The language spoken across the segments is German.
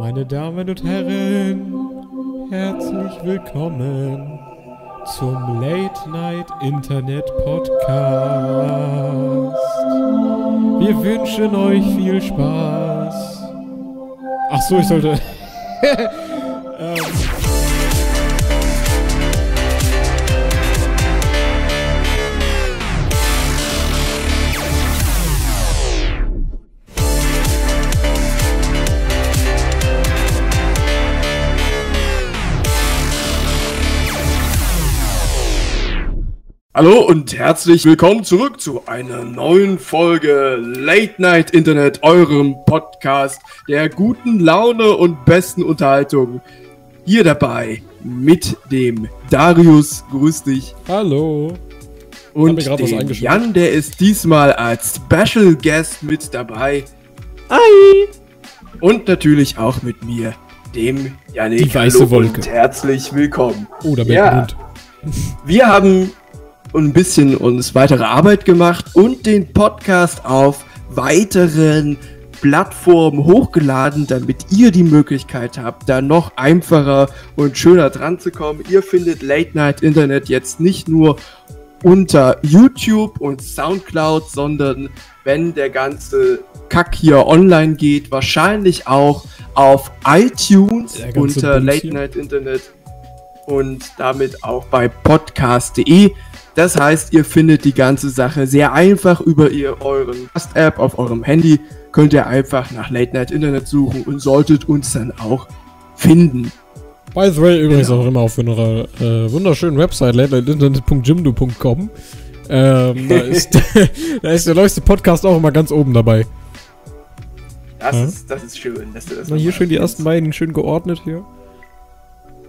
Meine Damen und Herren, herzlich willkommen zum Late Night Internet Podcast. Wir wünschen euch viel Spaß. Ach so, ich sollte. Hallo und herzlich willkommen zurück zu einer neuen Folge Late Night Internet, eurem Podcast der guten Laune und besten Unterhaltung. Hier dabei mit dem Darius, grüß dich. Hallo. Und dem Jan, der ist diesmal als Special Guest mit dabei. Hi. Und natürlich auch mit mir, dem Janik. Die weiße Hallo Wolke. Und herzlich willkommen. Oh, da bin ja. Wir haben ein bisschen uns weitere Arbeit gemacht und den Podcast auf weiteren Plattformen hochgeladen, damit ihr die Möglichkeit habt, da noch einfacher und schöner dran zu kommen. Ihr findet Late Night Internet jetzt nicht nur unter YouTube und Soundcloud, sondern wenn der ganze Kack hier online geht, wahrscheinlich auch auf iTunes unter Late Night Internet und damit auch bei podcast.de. Das heißt, ihr findet die ganze Sache sehr einfach über ihr euren Fast-App auf eurem Handy. Könnt ihr einfach nach Late Night Internet suchen und solltet uns dann auch finden. By the way, übrigens genau. auch immer auf unserer äh, wunderschönen Website latenightInternet.jimdo.com. Ähm, da, ist, da ist der neueste Podcast auch immer ganz oben dabei. Das, ja? ist, das ist schön, dass du das Na, Hier schön die ersten beiden schön geordnet hier.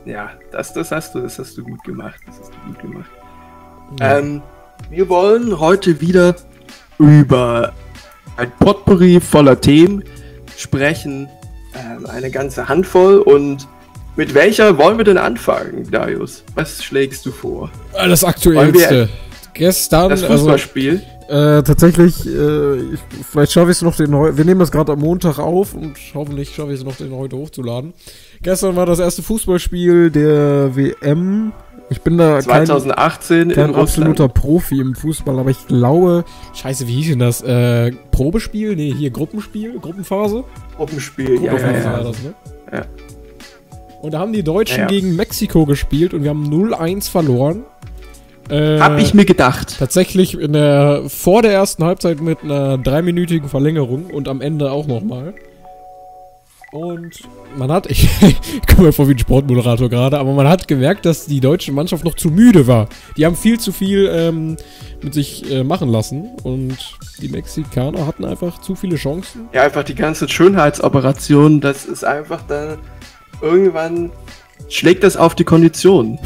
Ja, das, das hast du, das hast du gut gemacht. Das hast du gut gemacht. Ähm, wir wollen heute wieder über ein Potpourri voller Themen sprechen. Ähm, eine ganze Handvoll. Und mit welcher wollen wir denn anfangen, Darius? Was schlägst du vor? Ah, das aktuellste. Gestern. Das also, Fußballspiel. Also, äh, tatsächlich, äh, ich, vielleicht schaffe ich es noch den heute. Wir nehmen das gerade am Montag auf und hoffentlich schaffe ich es noch den heute hochzuladen. Gestern war das erste Fußballspiel der WM ich bin da 2018 kein, kein absoluter Profi im Fußball, aber ich glaube, scheiße, wie hieß denn das? Äh, Probespiel? Nee, hier Gruppenspiel, Gruppenphase? Gruppenspiel, ja, ja, ja. Das, ne? ja. Und da haben die Deutschen ja, ja. gegen Mexiko gespielt und wir haben 0-1 verloren. Äh, Hab ich mir gedacht. Tatsächlich in der, vor der ersten Halbzeit mit einer dreiminütigen Verlängerung und am Ende auch nochmal. Und man hat, ich, ich komme mir vor wie ein Sportmoderator gerade, aber man hat gemerkt, dass die deutsche Mannschaft noch zu müde war. Die haben viel zu viel ähm, mit sich äh, machen lassen und die Mexikaner hatten einfach zu viele Chancen. Ja, einfach die ganze Schönheitsoperation, das ist einfach dann irgendwann schlägt das auf die Kondition.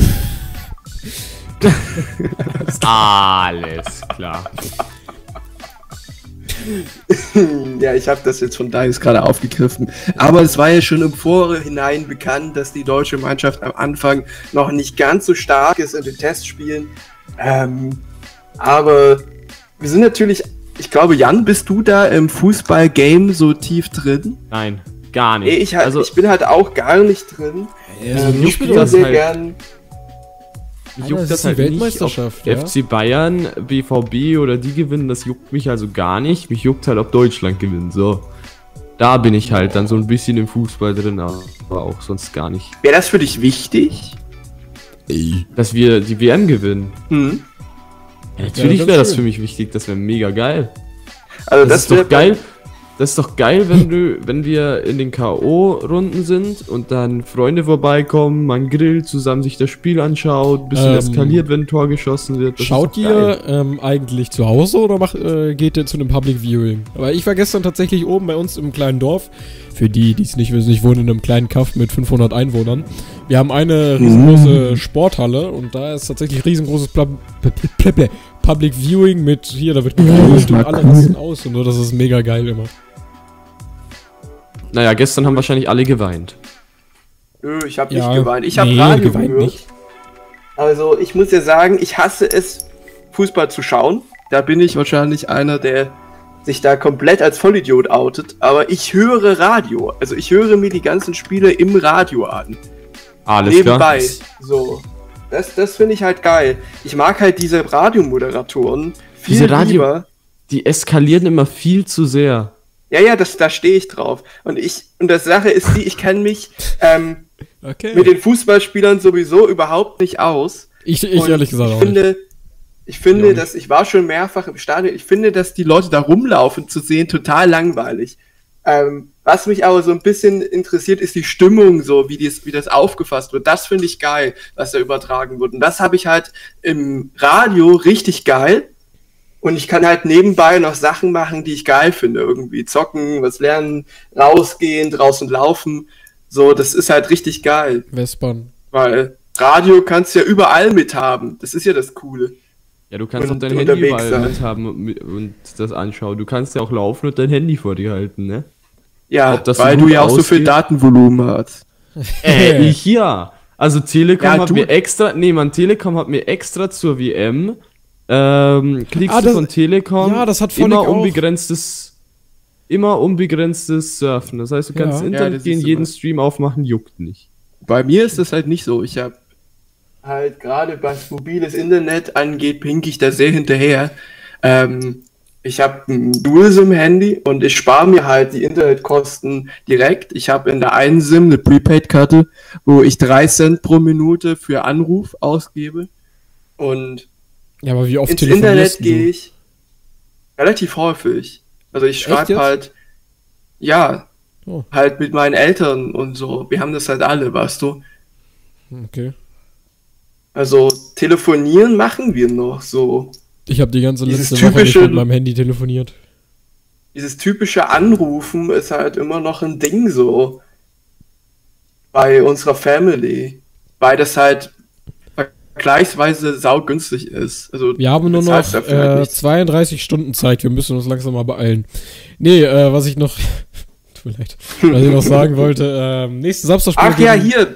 Alles klar. ja, ich habe das jetzt von Darius gerade aufgegriffen. Aber es war ja schon im Vorhinein bekannt, dass die deutsche Mannschaft am Anfang noch nicht ganz so stark ist in den Testspielen. Ähm, aber wir sind natürlich, ich glaube, Jan, bist du da im Fußball-Game so tief drin? Nein, gar nicht. Ich, halt, also, ich bin halt auch gar nicht drin. Also, ähm, ich spiele sehr halt gern mich juckt das, das halt Weltmeisterschaft, nicht, ob ja? FC Bayern, BVB oder die gewinnen, das juckt mich also gar nicht. Mich juckt halt, ob Deutschland gewinnt. So. Da bin ich halt dann so ein bisschen im Fußball drin, aber auch sonst gar nicht. Wäre das für dich wichtig? Dass wir die WM gewinnen. Mhm. Ja, natürlich ja, wäre das für mich wichtig, das wäre mega geil. Also das, das ist doch geil. Das ist doch geil, wenn du, wenn wir in den K.O.-Runden sind und dann Freunde vorbeikommen, man grillt, zusammen sich das Spiel anschaut, bisschen ähm, eskaliert, wenn ein Tor geschossen wird. Das schaut ihr ähm, eigentlich zu Hause oder macht, äh, geht ihr zu einem Public Viewing? Aber ich war gestern tatsächlich oben bei uns im kleinen Dorf. Für die, die es nicht wissen, ich wohne in einem kleinen Kaff mit 500 Einwohnern. Wir haben eine riesengroße mhm. Sporthalle und da ist tatsächlich riesengroßes Pla Public Viewing mit hier, da wird gegrillt und alle rasten aus und so, das ist mega geil immer. Naja, gestern haben wahrscheinlich alle geweint. Nö, ich habe ja, nicht geweint. Ich habe nee, Radio geweint gehört. Nicht. Also, ich muss ja sagen, ich hasse es, Fußball zu schauen. Da bin ich wahrscheinlich einer der sich da komplett als Vollidiot outet, aber ich höre Radio. Also ich höre mir die ganzen Spiele im Radio an. Alles Nebenbei. Klar. So. Das, das finde ich halt geil. Ich mag halt diese Radiomoderatoren viel diese Radio, lieber. Die eskalieren immer viel zu sehr. Ja, ja, das, da stehe ich drauf. Und ich, und das Sache ist die, ich kenne mich ähm, okay. mit den Fußballspielern sowieso überhaupt nicht aus. Ich, ich ehrlich gesagt ich auch finde, nicht. Ich finde, dass ich war schon mehrfach im Stadion. Ich finde, dass die Leute da rumlaufen zu sehen total langweilig. Ähm, was mich aber so ein bisschen interessiert, ist die Stimmung, so wie, dies, wie das aufgefasst wird. Das finde ich geil, was da übertragen wird. Und das habe ich halt im Radio richtig geil. Und ich kann halt nebenbei noch Sachen machen, die ich geil finde. Irgendwie zocken, was lernen, rausgehen, draußen laufen. So, das ist halt richtig geil. Westbahn. Weil Radio kannst du ja überall mithaben. Das ist ja das Coole. Ja, du kannst und, auch dein Handy mal mithaben und, und das anschauen. Du kannst ja auch laufen und dein Handy vor dir halten, ne? Ja, weil du ja auch so viel Datenvolumen hast. Äh, ich ja. Also Telekom ja, hat mir extra, nee, man, Telekom hat mir extra zur WM, ähm, kriegst ah, das, du von Telekom ja, das hat immer unbegrenztes, auch. immer unbegrenztes Surfen. Das heißt, du kannst ja. Internet ja, gehen, jeden Stream aufmachen, juckt nicht. Bei mir ist das halt nicht so. Ich habe halt gerade was mobiles Internet angeht, pink ich da sehr hinterher. Ähm, ich habe ein Dual-SIM-Handy und ich spare mir halt die Internetkosten direkt. Ich habe in der einen SIM eine Prepaid-Karte, wo ich drei Cent pro Minute für Anruf ausgebe. Und ja, aber wie oft ins Internet gehe ich relativ häufig. Also ich schreibe halt, ja, oh. halt mit meinen Eltern und so. Wir haben das halt alle, weißt du. Okay. Also telefonieren machen wir noch so. Ich habe die ganze letzte Woche nicht mit meinem Handy telefoniert. Dieses typische Anrufen ist halt immer noch ein Ding so bei unserer Family, weil das halt vergleichsweise saugünstig ist. Also wir haben nur noch äh, 32 Stunden Zeit, wir müssen uns langsam mal beeilen. Nee, äh, was ich noch leid, was ich noch sagen wollte, äh, nächsten Samstag Ach ja, hier,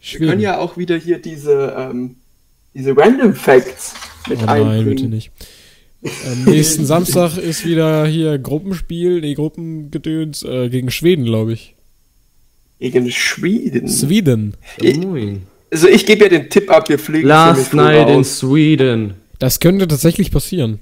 Schweden. Wir können ja auch wieder hier diese, ähm, diese Random Facts mit oh nein, einbringen. bitte nicht. Am nächsten Samstag ist wieder hier Gruppenspiel, nee, Gruppengedöns äh, gegen Schweden, glaube ich. Gegen Schweden? Sweden. Ich, also ich gebe ja den Tipp ab, wir fliegen Last night in Sweden. Das könnte tatsächlich passieren.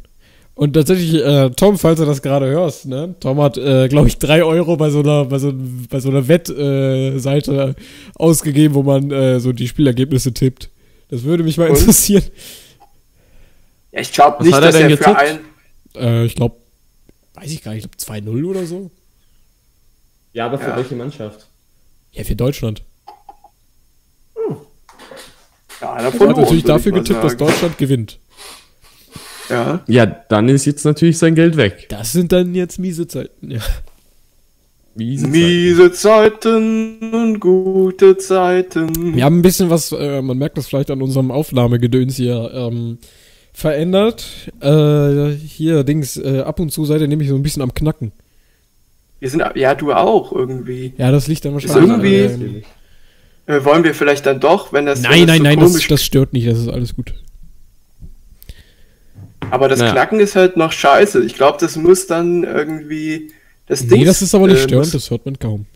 Und tatsächlich, äh, Tom, falls du das gerade hörst, ne? Tom hat, äh, glaube ich, drei Euro bei so einer, bei so, bei so einer Wettseite äh, ausgegeben, wo man äh, so die Spielergebnisse tippt. Das würde mich mal Und? interessieren. Ja, ich glaube nicht, dass er, er für einen. Äh, ich glaube, weiß ich gar nicht, ich glaube 2-0 oder so. Ja, aber für ja. welche Mannschaft? Ja, für Deutschland. Ja, er hat natürlich dafür getippt, dass Deutschland gewinnt. Ja. Ja, dann ist jetzt natürlich sein Geld weg. Das sind dann jetzt miese Zeiten, ja. Miese, miese Zeiten. Zeiten und gute Zeiten. Wir haben ein bisschen was, äh, man merkt das vielleicht an unserem Aufnahmegedöns hier, ähm, verändert. Äh, hier, Dings, äh, ab und zu seid ihr nämlich so ein bisschen am Knacken. Wir sind, ja, du auch irgendwie. Ja, das liegt dann wahrscheinlich. irgendwie, äh, wollen wir vielleicht dann doch, wenn das. Nein, wenn das nein, so nein, das, das stört nicht, das ist alles gut. Aber das naja. Knacken ist halt noch scheiße. Ich glaube, das muss dann irgendwie das Ding. Nee, das ist aber nicht äh, störend, das hört man kaum.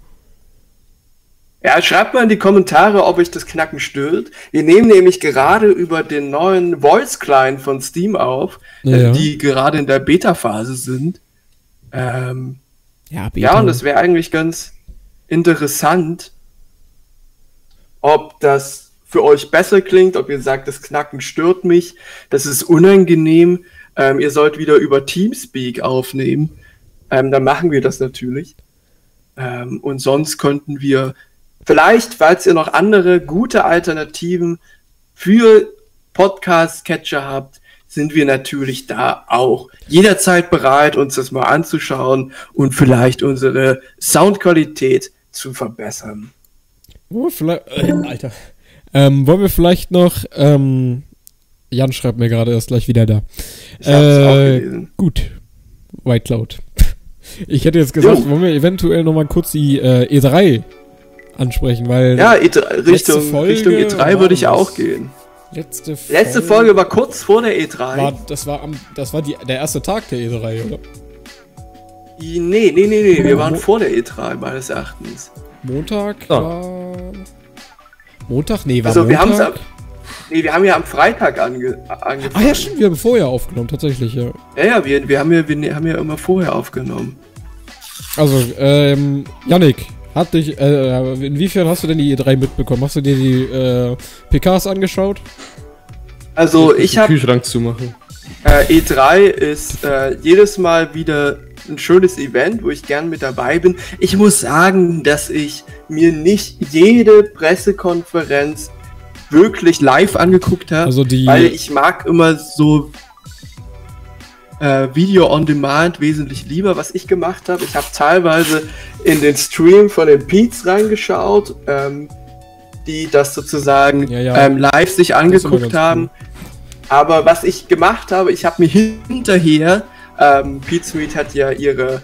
Ja, schreibt mal in die Kommentare, ob euch das Knacken stört. Wir nehmen nämlich gerade über den neuen Voice Client von Steam auf, ja. äh, die gerade in der Beta-Phase sind. Ähm, ja, Beta. ja, und das wäre eigentlich ganz interessant, ob das für euch besser klingt, ob ihr sagt, das Knacken stört mich, das ist unangenehm, ähm, ihr sollt wieder über Teamspeak aufnehmen, ähm, dann machen wir das natürlich. Ähm, und sonst könnten wir vielleicht, falls ihr noch andere gute Alternativen für Podcast-Catcher habt, sind wir natürlich da auch jederzeit bereit, uns das mal anzuschauen und vielleicht unsere Soundqualität zu verbessern. Oh, vielleicht, äh, Alter. Ähm, wollen wir vielleicht noch, ähm, Jan schreibt mir gerade, er ist gleich wieder da. Ich äh, gut. White Cloud. Ich hätte jetzt gesagt, jo. wollen wir eventuell noch mal kurz die äh, E3 ansprechen, weil. Ja, E3, Richtung, Folge Richtung E3 würde ich auch gehen. Letzte Folge, Letzte Folge war kurz vor der E3. War, das war, am, das war die, der erste Tag der E3, oder? Nee, nee, nee, nee, wir waren vor der E3 meines Erachtens. Montag oh. war. Montag? Nee, war also, Montag. Wir haben's Nee, wir haben ja am Freitag ange angefangen. Ah ja, stimmt, wir haben vorher aufgenommen, tatsächlich, ja. Ja, ja, wir, wir, haben, ja wir haben ja immer vorher aufgenommen. Also, ähm, Yannick, hat dich, äh, inwiefern hast du denn die E3 mitbekommen? Hast du dir die äh, PKs angeschaut? Also, ich habe... Kühlschrank zumachen. Äh, E3 ist äh, jedes Mal wieder ein schönes Event, wo ich gern mit dabei bin. Ich muss sagen, dass ich mir nicht jede Pressekonferenz wirklich live angeguckt habe, also weil ich mag immer so äh, Video on Demand wesentlich lieber, was ich gemacht habe. Ich habe teilweise in den Stream von den Peets reingeschaut, ähm, die das sozusagen ja, ja. Ähm, live sich angeguckt haben. Cool. Aber was ich gemacht habe, ich habe mir hinterher, ähm, Pete Meet hat ja ihre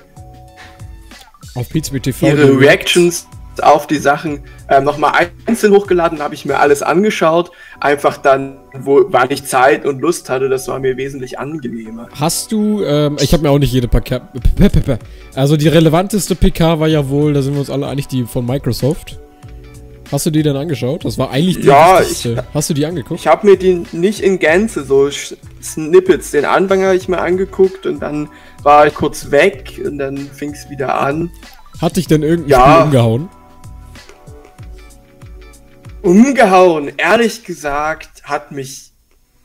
auf Pete TV ihre Reactions auf die Sachen ähm, nochmal einzeln hochgeladen, habe ich mir alles angeschaut. Einfach dann, wo, weil ich Zeit und Lust hatte, das war mir wesentlich angenehmer. Hast du, ähm, ich habe mir auch nicht jede PK, also die relevanteste PK war ja wohl, da sind wir uns alle einig, die von Microsoft. Hast du die denn angeschaut? Das war eigentlich die Ja, ich, Hast du die angeguckt? Ich habe mir die nicht in Gänze, so Snippets. Den Anfang habe ich mir angeguckt und dann war ich kurz weg und dann fing es wieder an. Hat dich denn irgendein ja. Spiel umgehauen? Umgehauen. Ehrlich gesagt hat mich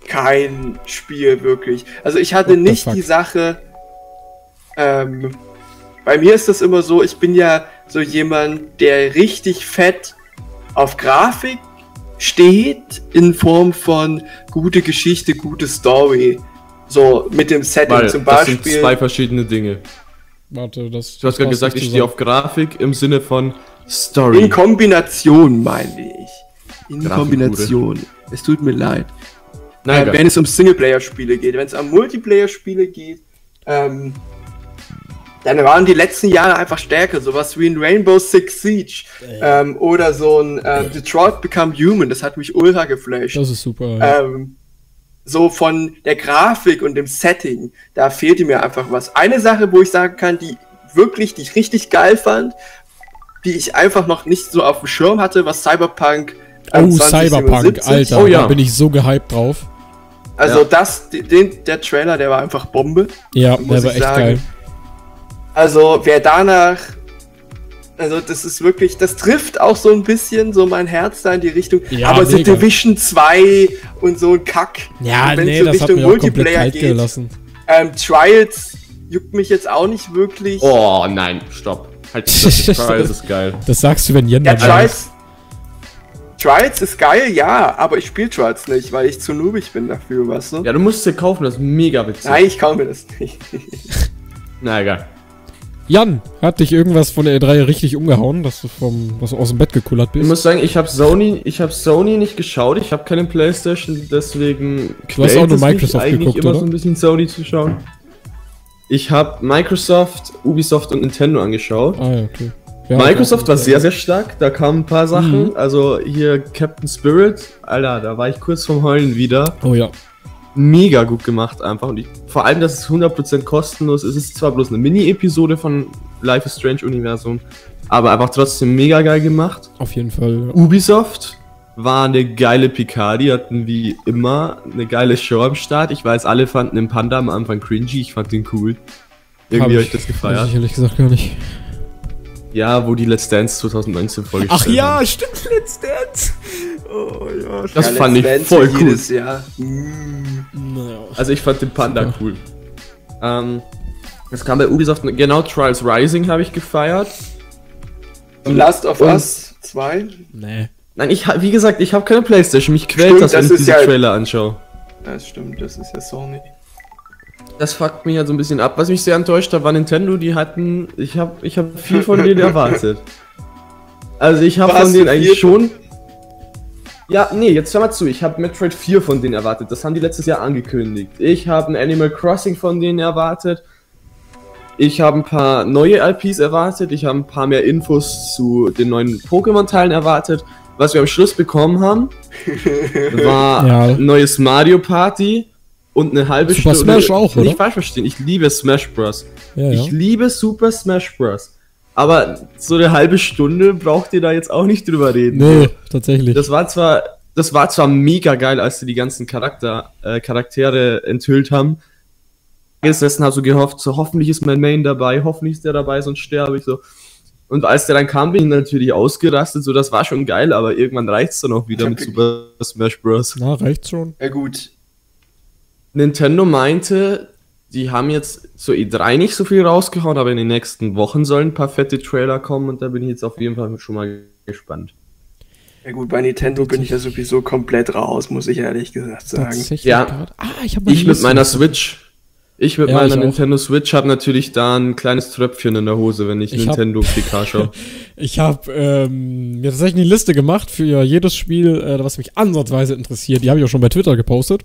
kein Spiel wirklich. Also ich hatte nicht die Sache. Ähm, bei mir ist das immer so, ich bin ja so jemand, der richtig fett auf Grafik steht in Form von gute Geschichte, gute Story. So mit dem Setting Weil, zum Beispiel. Das sind zwei verschiedene Dinge. Warte, das. Du hast gerade gesagt, ich stehe auf Grafik im Sinne von Story. In Kombination meine ich in Kombination. Es tut mir leid. Nein, äh, wenn es um Singleplayer-Spiele geht, wenn es um Multiplayer-Spiele geht, ähm, dann waren die letzten Jahre einfach stärker. Sowas wie ein Rainbow Six Siege ähm, oder so ein äh, Detroit Become Human. Das hat mich ultra geflasht. Das ist super. Ja. Ähm, so von der Grafik und dem Setting, da fehlte mir einfach was. Eine Sache, wo ich sagen kann, die wirklich, die ich richtig geil fand, die ich einfach noch nicht so auf dem Schirm hatte, was Cyberpunk Oh, Cyberpunk, Alter, oh, ja. da bin ich so gehypt drauf. Also ja. das, den, der Trailer, der war einfach Bombe. Ja, der war echt sagen. geil. Also wer danach, also das ist wirklich, das trifft auch so ein bisschen so mein Herz da in die Richtung. Ja, aber so Division 2 und so ein Kack. Ja, nee, so das Richtung hat Multiplayer geht. Gelassen. Ähm, Trials juckt mich jetzt auch nicht wirklich. Oh nein, stopp. Halt, das Trials ist geil. Das sagst du, wenn Jen ja, Trials, Trials ist geil, ja, aber ich spiele Trials nicht, weil ich zu noobig bin dafür, weißt du? Ja, du musst es dir kaufen, das ist mega witzig. Nein, ich kaufe mir das nicht. Na egal. Jan, hat dich irgendwas von der E3 richtig umgehauen, dass du vom, was du aus dem Bett gekullert bist? Ich muss sagen, ich habe Sony, ich habe Sony nicht geschaut, ich habe keine Playstation, deswegen du hast auch nur Microsoft eigentlich geguckt, immer oder? so ein bisschen Sony zu schauen. Ich habe Microsoft, Ubisoft und Nintendo angeschaut. Ah ja, okay. Ja, Microsoft war sehr, sehr stark. Da kamen ein paar Sachen. Mhm. Also hier Captain Spirit. Alter, da war ich kurz vom Heulen wieder. Oh ja. Mega gut gemacht einfach. Und ich, vor allem, dass es 100% kostenlos ist. Es ist zwar bloß eine Mini-Episode von Life is Strange Universum, aber einfach trotzdem mega geil gemacht. Auf jeden Fall. Ubisoft war eine geile PK. Die hatten wie immer eine geile Show am Start. Ich weiß, alle fanden den Panda am Anfang cringy. Ich fand den cool. Irgendwie habe ich das gefeiert. Ich ehrlich gesagt gar nicht. Ja, wo die Let's Dance 2019 vorgestellt Ach ja, haben. stimmt, Let's Dance. Oh ja. Das ja, fand Let's ich Dance voll cool. Jahr. Also ich fand den Panda Super. cool. Ähm, das kam bei Ubisoft, genau, Trials Rising habe ich gefeiert. Und Last of Us 2? Nee. Nein, ich wie gesagt, ich habe keine Playstation, mich quält das, wenn ich diese ja, Trailer anschaue. Ja, das stimmt, das ist ja Sony. Das fuckt mich halt so ein bisschen ab. Was mich sehr enttäuscht hat, war Nintendo. Die hatten, ich habe ich hab viel von denen erwartet. Also ich habe von denen eigentlich schon... Ja, nee, jetzt hör mal zu. Ich habe Metroid 4 von denen erwartet. Das haben die letztes Jahr angekündigt. Ich habe ein Animal Crossing von denen erwartet. Ich habe ein paar neue LPs erwartet. Ich habe ein paar mehr Infos zu den neuen Pokémon-Teilen erwartet. Was wir am Schluss bekommen haben, war ja. neues Mario Party und eine halbe Super Stunde. Smash auch, oder? Nicht falsch verstehen, ich liebe Smash Bros. Ja, ich ja. liebe Super Smash Bros. Aber so eine halbe Stunde braucht ihr da jetzt auch nicht drüber reden. Nee, tatsächlich. Das war zwar, das war zwar mega geil, als sie die ganzen Charakter, äh, Charaktere enthüllt haben. Gesessen habe so gehofft, so hoffentlich ist mein Main dabei, hoffentlich ist der dabei, sonst sterbe ich so. Und als der dann kam, bin ich natürlich ausgerastet, so das war schon geil, aber irgendwann reicht's dann auch wieder mit Super Smash Bros. Na, reicht's schon. Ja gut. Nintendo meinte, die haben jetzt zur E3 nicht so viel rausgehauen, aber in den nächsten Wochen sollen ein paar fette Trailer kommen und da bin ich jetzt auf jeden Fall schon mal gespannt. Ja gut, bei Nintendo bin ich ja sowieso komplett raus, muss ich ehrlich gesagt sagen. Ja. Ah, ich habe Ich mit meiner Switch. Ich mit Ja, meiner ich. Nintendo Switch habe natürlich da ein kleines Tröpfchen in der Hose, wenn ich, Ich hab- Nintendo PK schaue. Ich habe ähm, mir tatsächlich eine Liste gemacht für jedes Spiel, äh, was mich ansatzweise interessiert. Die habe ich auch schon bei Twitter gepostet.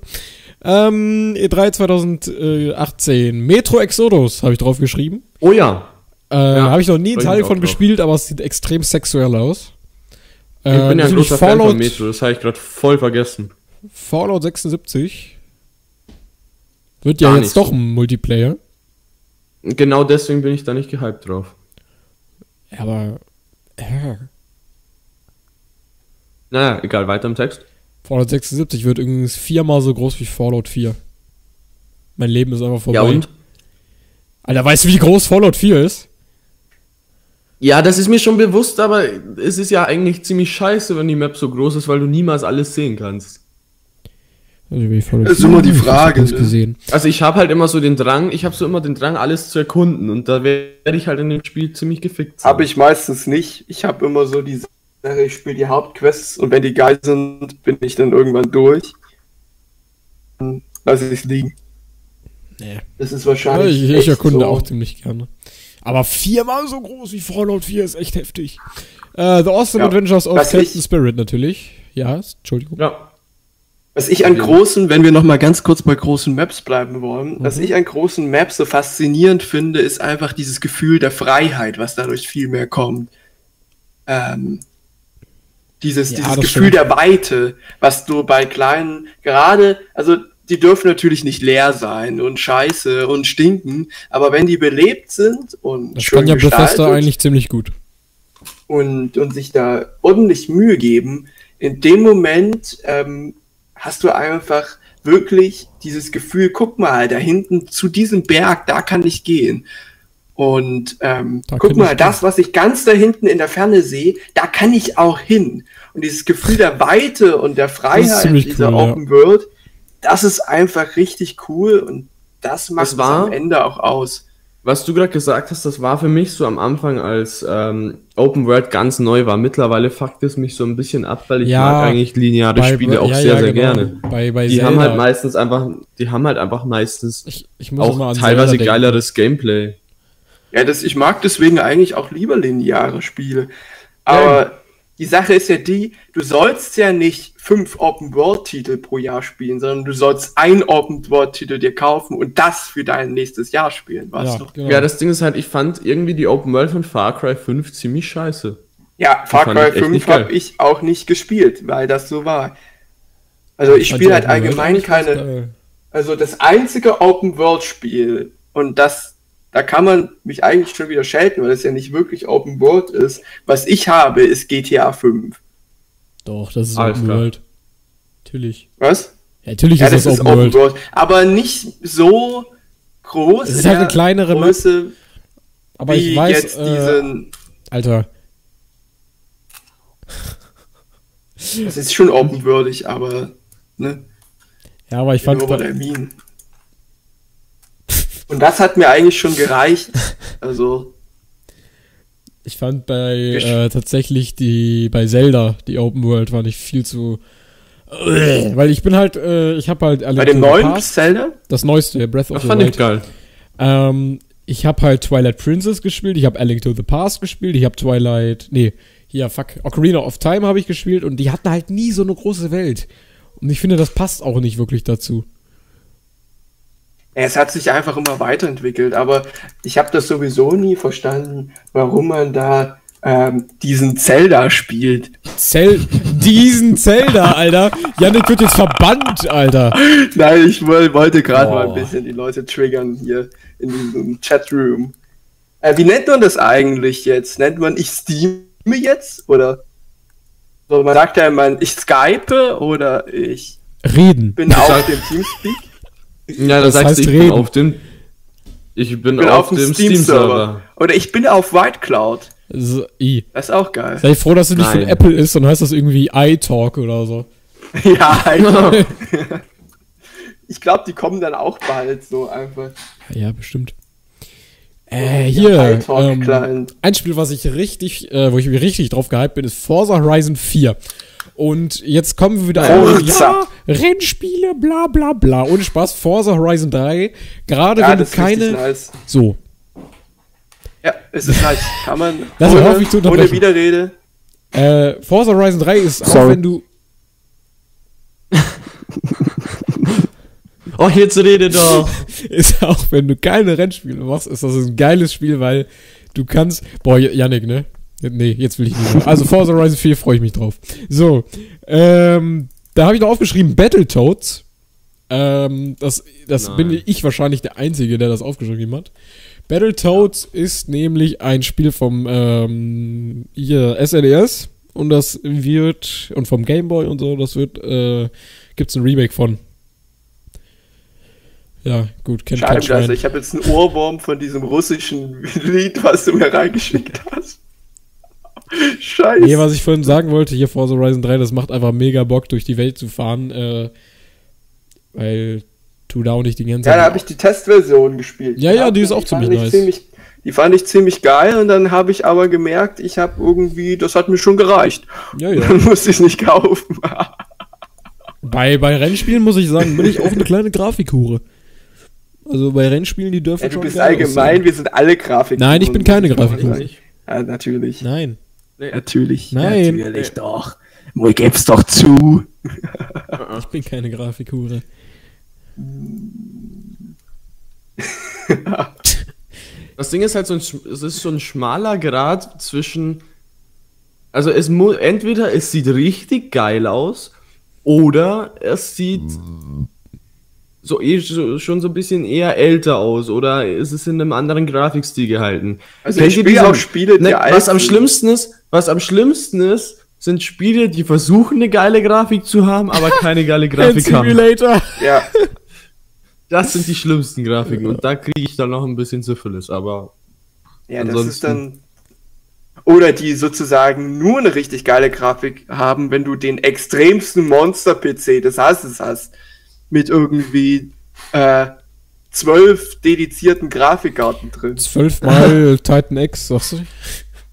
Ähm, E3 2018. Metro Exodus habe ich drauf geschrieben. Oh ja. Äh, Ja, habe ich noch nie einen Teil von gespielt, aber es sieht extrem sexuell aus. Ich Äh, bin ja ein natürlich großer Fan von Fallout, Metro, das habe ich gerade voll vergessen. Fallout 76. Wird ja Gar jetzt doch so. ein Multiplayer. Genau deswegen bin ich da nicht gehypt drauf. Aber. Äh, Naja, egal, weiter im Text. Fallout 76 wird übrigens viermal so groß wie Fallout 4. Mein Leben ist einfach vorbei. Ja und? Alter, weißt du, wie groß Fallout 4 ist? Ja, das ist mir schon bewusst, aber es ist ja eigentlich ziemlich scheiße, wenn die Map so groß ist, weil du niemals alles sehen kannst. Also, wie Fallout Das ist 4 immer die Frage, ne? gesehen. Also ich habe halt immer so den Drang, ich habe so immer den Drang, alles zu erkunden und da werde ich halt in dem Spiel ziemlich gefickt. sein. Habe ich meistens nicht. Ich habe immer so die Sache, ich spiele die Hauptquests und wenn die geil sind, bin ich dann irgendwann durch. Dann lasse ich es liegen. Nee. Das ist Ja, wahrscheinlich. ich, ich echt erkunde so. auch ziemlich gerne. Aber viermal so groß wie Fallout 4 ist echt heftig. Äh, The Awesome Ja. Adventures of Was Captain ich- Spirit natürlich. Ja, Entschuldigung. Ja. Was ich an großen, wenn wir noch mal ganz kurz bei großen Maps bleiben wollen, was Mhm. ich an großen Maps so faszinierend finde, ist einfach dieses Gefühl der Freiheit, was dadurch viel mehr kommt. Ähm, dieses Ja, dieses Gefühl stimmt. der Weite, was du bei kleinen, gerade, also die dürfen natürlich nicht leer sein und scheiße und stinken, aber wenn die belebt sind und Das schön kann ja Bethesda eigentlich ziemlich gut. und, und sich da ordentlich Mühe geben, in dem Moment ähm, hast du einfach wirklich dieses Gefühl, guck mal, da hinten zu diesem Berg, da kann ich gehen. Und ähm, Da guck mal, das, was ich ganz da hinten in der Ferne sehe, da kann ich auch hin. Und dieses Gefühl der Weite und der Freiheit dieser cool, ja. Open World, das ist einfach richtig cool und das macht Das es war- am Ende auch aus. Was du gerade gesagt hast, das war für mich so am Anfang, als ähm, Open World ganz neu war. Mittlerweile fuckt es mich so ein bisschen ab, weil ich Ja, mag eigentlich lineare Spiele auch ja, sehr, ja, sehr genau. gerne. Bei, bei Die Zelda. haben halt meistens einfach, die haben halt einfach meistens ich, ich auch an teilweise denken. geileres Gameplay. Ja, das, ich mag deswegen eigentlich auch lieber lineare Spiele. Aber die Sache ist ja die, du sollst ja nicht fünf Open-World-Titel pro Jahr spielen, sondern du sollst ein Open-World-Titel dir kaufen und das für dein nächstes Jahr spielen, weißt Ja, du? genau. Ja, das Ding ist halt, ich fand irgendwie die Open World von Far Cry 5 ziemlich scheiße. Ja, Far Cry ich echt 5 nicht geil. habe ich auch nicht gespielt, weil das so war. Also ich spiele halt Open World allgemein keine, also das einzige Open-World-Spiel und das, da kann man mich eigentlich schon wieder schelten, weil es ja nicht wirklich Open-World ist, was ich habe, ist GTA 5. Doch, das ist Alles Open klar. World. Natürlich. Was? Ja, natürlich Ja, ist das das ist Open Open World. World. Aber nicht so groß. Es ist halt eine kleinere Map, Größe, Aber wie ich weiß, jetzt äh, diesen. Alter, Das ist schon open worldig, aber. Ne? ja, aber ich fand, I mean. Und das hat mir eigentlich schon gereicht. Also. ich fand bei äh, tatsächlich die bei Zelda die Open World war nicht viel zu weil ich bin halt äh, ich habe halt Bei dem neuen Zelda? das neueste Breath of Das the fand ich Wild. geil. Ähm, ich habe halt Twilight Princess gespielt, ich habe A Link to the Past gespielt, ich habe Twilight, nee, hier fuck, Ocarina of Time habe ich gespielt und die hatten halt nie so eine große Welt. Und ich finde, das passt auch nicht wirklich dazu. Es hat sich einfach immer weiterentwickelt, aber ich habe das sowieso nie verstanden, warum man da ähm, diesen Zelda spielt. Zell diesen Zelda, Alter. Janik wird jetzt verbannt, Alter. Nein, ich wollte gerade mal ein bisschen die Leute triggern hier in diesem Chatroom. Äh, wie nennt man das eigentlich jetzt? Nennt man ich Steam jetzt? Oder so, man sagt ja immer, ich Skype oder ich reden. bin auf dem Teamspeak. Ja, das, das heißt, ich reden. bin auf dem ich bin, bin auf, auf, dem Steam-Server. Oder ich bin auf White Cloud. So, I. Das ist auch geil. Sei froh, dass du nicht Nein. von Apple ist, dann heißt das irgendwie iTalk oder so. ja, iTalk. ich glaube, die kommen dann auch bald so einfach. Ja, bestimmt. Äh, hier, ähm, ein Spiel, was ich richtig, äh, wo ich richtig drauf gehypt bin, ist Forza Horizon 4. Und jetzt kommen wir wieder auf ja, Rennspiele, bla bla bla. Ohne Spaß, Forza Horizon 3. Gerade ja, wenn du keine. Nice. So. Ja, es ist nice. Kann man. Das ohne, ich zu ohne Widerrede. Äh, Forza Horizon 3 ist Sorry. auch wenn du. oh, jetzt rede doch. ist auch wenn du keine Rennspiele machst, ist das ein geiles Spiel, weil du kannst. Boah, Yannick, ne? Nee, jetzt will ich nicht mehr. Also Forza Horizon 4 freue ich mich drauf. So, ähm, da habe ich noch aufgeschrieben Battletoads. Ähm, das das bin ich wahrscheinlich der Einzige, der das aufgeschrieben hat. Battletoads ja. ist nämlich ein Spiel vom ähm, hier SNES e und das wird und vom Gameboy und so, das wird äh, gibt's ein Remake von. Ja, gut, kennt Schwein. Also ich habe jetzt einen Ohrwurm von diesem russischen Lied, was du mir reingeschickt hast. Scheiße. Nee, was ich vorhin sagen wollte, hier Forza Horizon 3, das macht einfach mega Bock, durch die Welt zu fahren, äh, weil du da auch nicht die ganze Zeit. Ja, da habe ich die Testversion gespielt. Ja, ja, die ist auch ziemlich nice. Ziemlich, die fand ich ziemlich geil und dann habe ich aber gemerkt, ich habe irgendwie, das hat mir schon gereicht. Ja, ja. Dann musste ich es nicht kaufen. bei, bei Rennspielen muss ich sagen, bin ich auch eine kleine Grafikhure. Also bei Rennspielen, die dürfen ja, schon. Du bist allgemein, aussehen. wir sind alle Grafikhuren. Nein, ich bin keine Grafikhure. Ja, natürlich. Nein. Nee, natürlich. Nein. Natürlich nee. doch. Wo gib's doch zu. ich bin keine Grafikhure. das Ding ist halt so ein, es ist so ein schmaler Grad zwischen, also es muss, entweder es sieht richtig geil aus oder es sieht so, eh, schon so ein bisschen eher älter aus oder ist es in einem anderen Grafikstil gehalten. Also ich spiele auch Spiele, die ne, Was am schlimmsten ist, was am schlimmsten ist, sind Spiele, die versuchen eine geile Grafik zu haben, aber keine geile Grafik haben. Simulator. Ja. Das sind die schlimmsten Grafiken und da kriege ich dann noch ein bisschen Syphilis, aber ja, das ist dann oder die sozusagen nur eine richtig geile Grafik haben, wenn du den extremsten Monster-PC des Hasses hast mit irgendwie äh, zwölf dedizierten Grafikkarten drin. Zwölfmal Titan X, sagst du?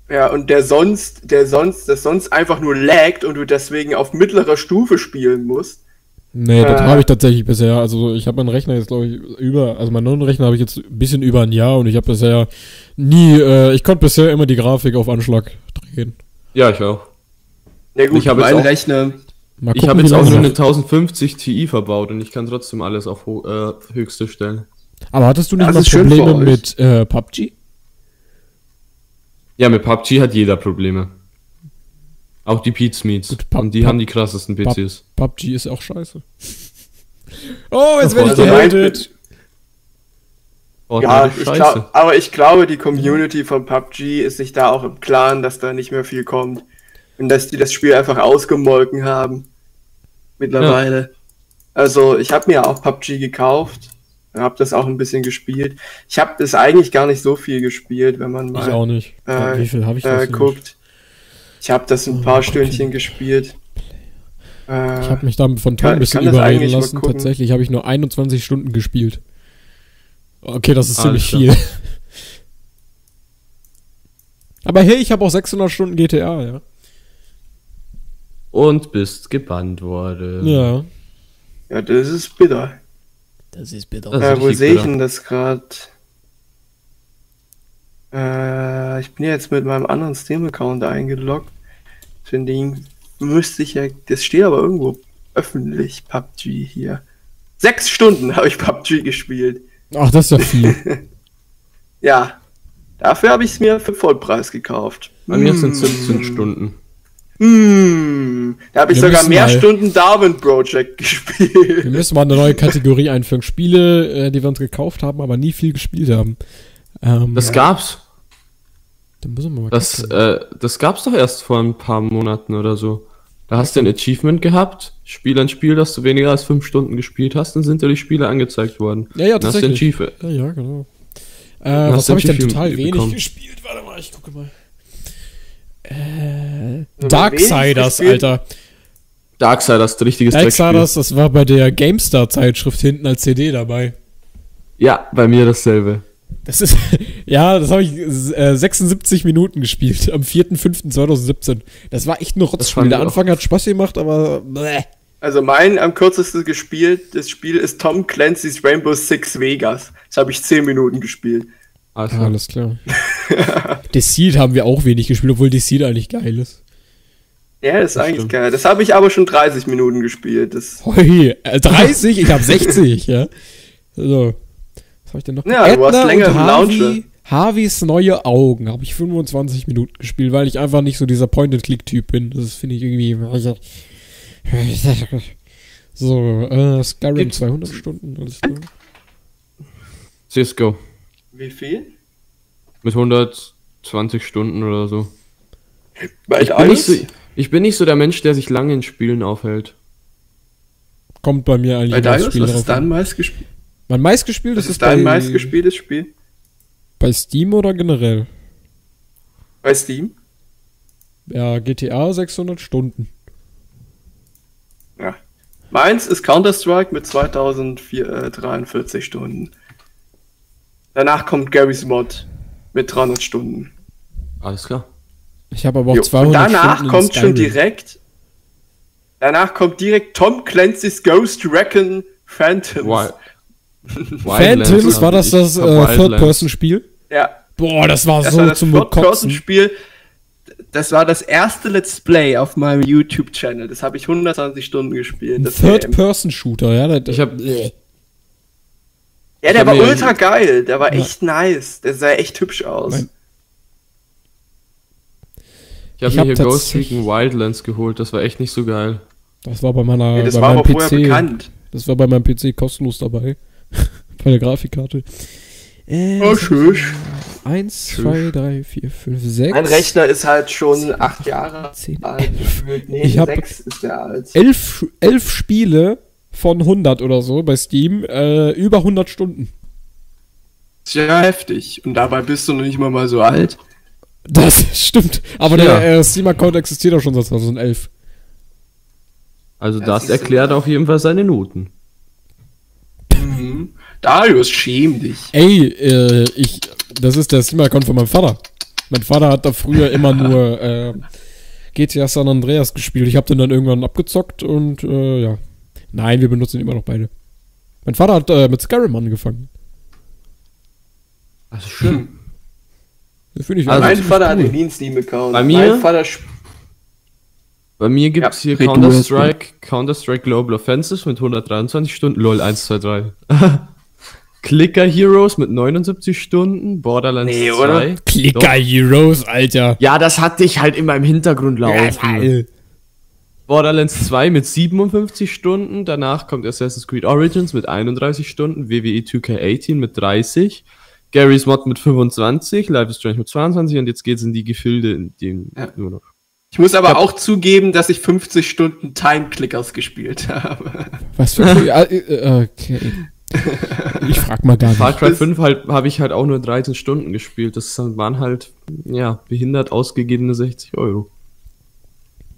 Ja, und der sonst, der sonst, das sonst einfach nur laggt und du deswegen auf mittlerer Stufe spielen musst. Nee, das äh, habe ich tatsächlich bisher. Also ich habe meinen Rechner jetzt, glaube ich, über, also meinen neuen Rechner habe ich jetzt ein bisschen über ein Jahr und ich habe bisher nie, äh, ich konnte bisher immer die Grafik auf Anschlag drehen. Ja, ich auch. Ja gut, ich habe einen Rechner, Gucken, ich habe jetzt auch nur eine 1050 Ti verbaut und ich kann trotzdem alles auf äh, höchste stellen. Aber hattest du nicht mal Probleme mit äh, PUBG? Ja, mit PUBG hat jeder Probleme. Auch die Pete Meets. und die haben die krassesten PCs. PUBG ist auch scheiße. oh, jetzt werde ich gehatet. Ja, ich glaub, aber ich glaube, die Community von PUBG ist sich da auch im Klaren, dass da nicht mehr viel kommt. Und dass die das Spiel einfach ausgemolken haben. Mittlerweile. Ja. Also, ich habe mir auch PUBG gekauft. Habe das auch ein bisschen gespielt. Ich habe das eigentlich gar nicht so viel gespielt, wenn man mal ich auch nicht. Äh, Wie viel habe ich äh, guckt. Ich habe das ein oh, paar Stündchen gespielt. Äh, ich habe mich da von Tom ein bisschen überreden lassen. Tatsächlich habe ich nur 21 Stunden gespielt. Okay, das ist ziemlich viel. Aber hey, ich habe auch 600 Stunden GTA, ja und bist gebannt worden. Ja. Ja, das ist bitter. Das ist bitter. Das äh, wo sehe ich denn das gerade? Äh, ich bin ja jetzt mit meinem anderen Steam-Account eingeloggt. Finde ich, müsste ich ja. Das steht aber irgendwo öffentlich, PUBG hier. Sechs Stunden habe ich PUBG gespielt. Ach, das ist ja viel. ja. Dafür habe ich es mir für Vollpreis gekauft. Bei mir sind es 17 Stunden. Hm, da habe ich wir sogar mehr mal, Stunden Darwin Project gespielt. Wir müssen mal eine neue Kategorie einführen. Spiele, äh, die wir uns gekauft haben, aber nie viel gespielt haben. Ähm, das gab's. Dann müssen wir mal das, äh, das gab's doch erst vor ein paar Monaten oder so. Da hast du ein Achievement gehabt, Spiel ein Spiel, das du weniger als fünf Stunden gespielt hast, dann sind dir die Spiele angezeigt worden. Ja, ja, tatsächlich. Hast du ein ja, ja, genau. Äh, was habe ich denn total wenig bekommen? gespielt? Warte mal, ich gucke mal. Äh, Darksiders, Alter. Darksiders, richtiges Darksiders, das war bei der GameStar-Zeitschrift hinten als CD dabei. Ja, bei mir dasselbe. Das ist, ja, das habe ich äh, 76 Minuten gespielt am 4.5.2017. Das war echt ein Rotzspiel. Der Anfang hat Spaß gemacht, aber bleh. Also mein am kürzesten gespielt, das Spiel ist Tom Clancy's Rainbow Six Vegas. Das habe ich 10 Minuten gespielt. Also. Alles klar. Deceit haben wir auch wenig gespielt, obwohl Deceit eigentlich geil ist. Ja, das ist das eigentlich stimmt. geil. Das habe ich aber schon 30 Minuten gespielt. Das Hoi, 30? Äh, ich habe 60, ja. So. Was habe ich denn noch? Ja, Edna du hast länger im Launcher. Harveys neue Augen habe ich 25 Minuten gespielt, weil ich einfach nicht so dieser Point-and-Click-Typ bin. Das finde ich irgendwie. So, äh, Skyrim 200 Stunden, alles klar. Cisco. Wie viel? Mit 120 Stunden oder so. Bei ich, bin nicht so ich bin nicht so der Mensch, der sich lange in Spielen aufhält. Kommt bei mir eigentlich bei das Spiel was ist dein meistgespielt? Mein meistgespieltes ist, ist dein bei, meistgespieltes Spiel? Bei Steam oder generell? Bei Steam? Ja, GTA 600 Stunden. Ja. Meins ist Counter-Strike mit 2043 Stunden. Danach kommt Gary's Mod mit 300 Stunden. Alles klar. Ich habe aber auch jo. 200 Und danach Stunden kommt schon direkt. Danach kommt direkt Tom Clancy's Ghost Recon Phantoms. Wild. Phantoms, war das das äh, Third-Person-Spiel? Ja. Boah, das war das so war das zum Third-Person-Spiel. Das war das erste Let's Play auf meinem YouTube-Channel. Das habe ich 120 Stunden gespielt. Third-Person-Shooter, ja. Ich habe ja, der war ultra geil. Der war echt ja. nice. Der sah echt hübsch aus. Mein ich habe mir hab hier Ghost Recon Wildlands geholt. Das war echt nicht so geil. Das war bei meiner ja, das bei war meinem aber PC. bekannt. Das war bei meinem PC kostenlos dabei. bei der Grafikkarte. Äh, oh, schön. 1, 2, 3, 4, 5, 6. Mein Rechner ist halt schon 8 Jahre 10, alt. Nee, ich 6 ist der alt. 11, 11 Spiele von 100 oder so bei Steam äh, über 100 Stunden. Sehr heftig. Und dabei bist du noch nicht mal, mal so alt. Das stimmt. Aber ja. der äh, Steam-Account existiert auch schon seit 2011. Also das, das erklärt auf jeden Fall seine Noten. Mhm. Darius, schäm dich. Ey, äh, ich, das ist der Steam-Account von meinem Vater. Mein Vater hat da früher immer nur äh, GTA San Andreas gespielt. Ich habe den dann irgendwann abgezockt und äh, ja. Nein, wir benutzen immer noch beide. Mein Vater hat äh, mit Skyrim angefangen. Also schön. Das ich also mein Vater cool. hat den Steam-Account. Bei mir, mein Vater bei mir gibt es ja, hier Counter-Strike, Counter-Strike Global Offensive mit 123 Stunden, LOL 1, 2, 3. Clicker Heroes mit 79 Stunden, Borderlands nee, 2. Oder? Clicker Doch. Heroes, Alter. Ja, das hatte ich halt immer im Hintergrund laufen. Ja, Borderlands 2 mit 57 Stunden, danach kommt Assassin's Creed Origins mit 31 Stunden, WWE 2K18 mit 30, Gary's Mod mit 25, Life is Strange mit 22 und jetzt geht's in die Gefilde, in denen ja. nur noch. Ich muss aber ich auch zugeben, dass ich 50 Stunden Time Clickers gespielt habe. Was für äh, okay. Ich frag mal gar nicht. Far Cry 5 halt, habe ich halt auch nur 13 Stunden gespielt. Das waren halt, ja, behindert ausgegebene 60 Euro.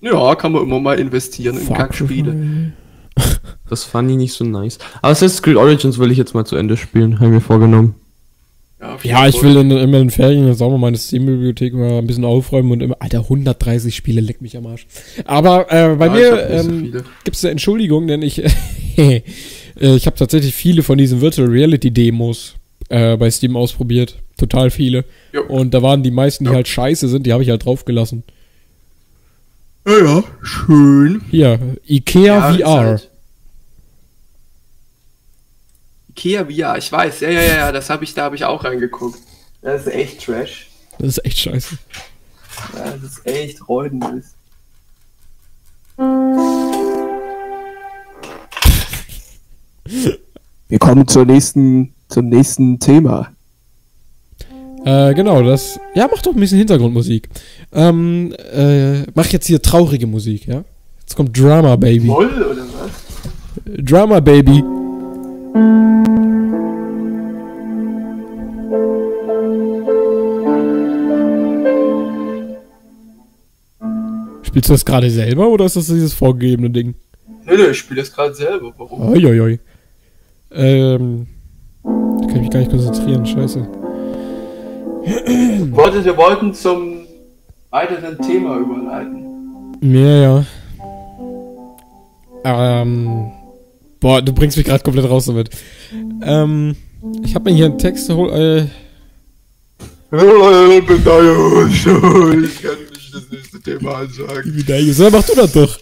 Ja, kann man immer mal investieren in Kackspiele. Das fand ich nicht so nice. Aber Assassin's Creed Origins will ich jetzt mal zu Ende spielen, habe ich mir vorgenommen. Ja, ja ich will in, immer in Ferien auch mal meine Steam-Bibliothek mal ein bisschen aufräumen und immer, Alter, 130 Spiele, leck mich am Arsch. Aber äh, bei ja, mir ähm, so gibt es eine Entschuldigung, denn ich, äh, ich habe tatsächlich viele von diesen Virtual Reality Demos äh, bei Steam ausprobiert. Total viele. Jo. Und da waren die meisten, die jo. halt scheiße sind, die habe ich halt draufgelassen. Ja, ja, schön. Hier, Ikea ja, VR. Halt Ikea VR, ich weiß. Ja, ja, ja, das habe ich, da habe ich auch reingeguckt. Das ist echt Trash. Das ist echt scheiße. Ja, das ist echt räudendes. Wir kommen zur nächsten, zum nächsten Thema. Äh, genau, das. Ja, mach doch ein bisschen Hintergrundmusik. Ähm, äh, mach jetzt hier traurige Musik, ja? Jetzt kommt Drama Baby. Moll oder was? Drama Baby. Spielst du das gerade selber oder ist das dieses vorgegebene Ding? Nö, nö, ich spiele das gerade selber. Warum? Uiuiui. Ähm. Da kann ich mich gar nicht konzentrieren, scheiße. Wollte, wir wollten zum weiteren Thema überleiten. Ja, ja. Ähm. Boah, du bringst mich gerade komplett raus damit. Ähm. Ich habe mir hier einen Text geholt. Äh. Ich kann nicht das nächste Thema ansagen. Wie So, mach du das doch.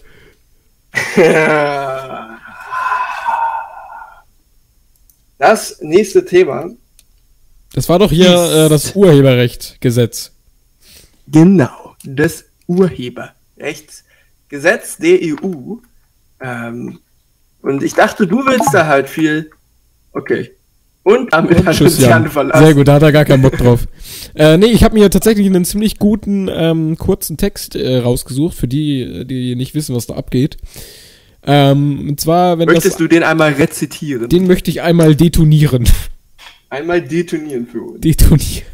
Das nächste Thema. Das war doch hier äh, das Urheberrechtgesetz. Genau, das Urheberrechtsgesetz der EU. Ähm, und ich dachte, du willst da halt viel. Okay. Und damit und hat uns Jan verlassen. Sehr gut, da hat er gar keinen Bock drauf. äh, nee, ich habe mir tatsächlich einen ziemlich guten, ähm, kurzen Text äh, rausgesucht, für die, die nicht wissen, was da abgeht. Ähm, und zwar, wenn Möchtest das, du den einmal rezitieren? Den möchte ich einmal detonieren. Einmal detonieren für uns. Detonieren.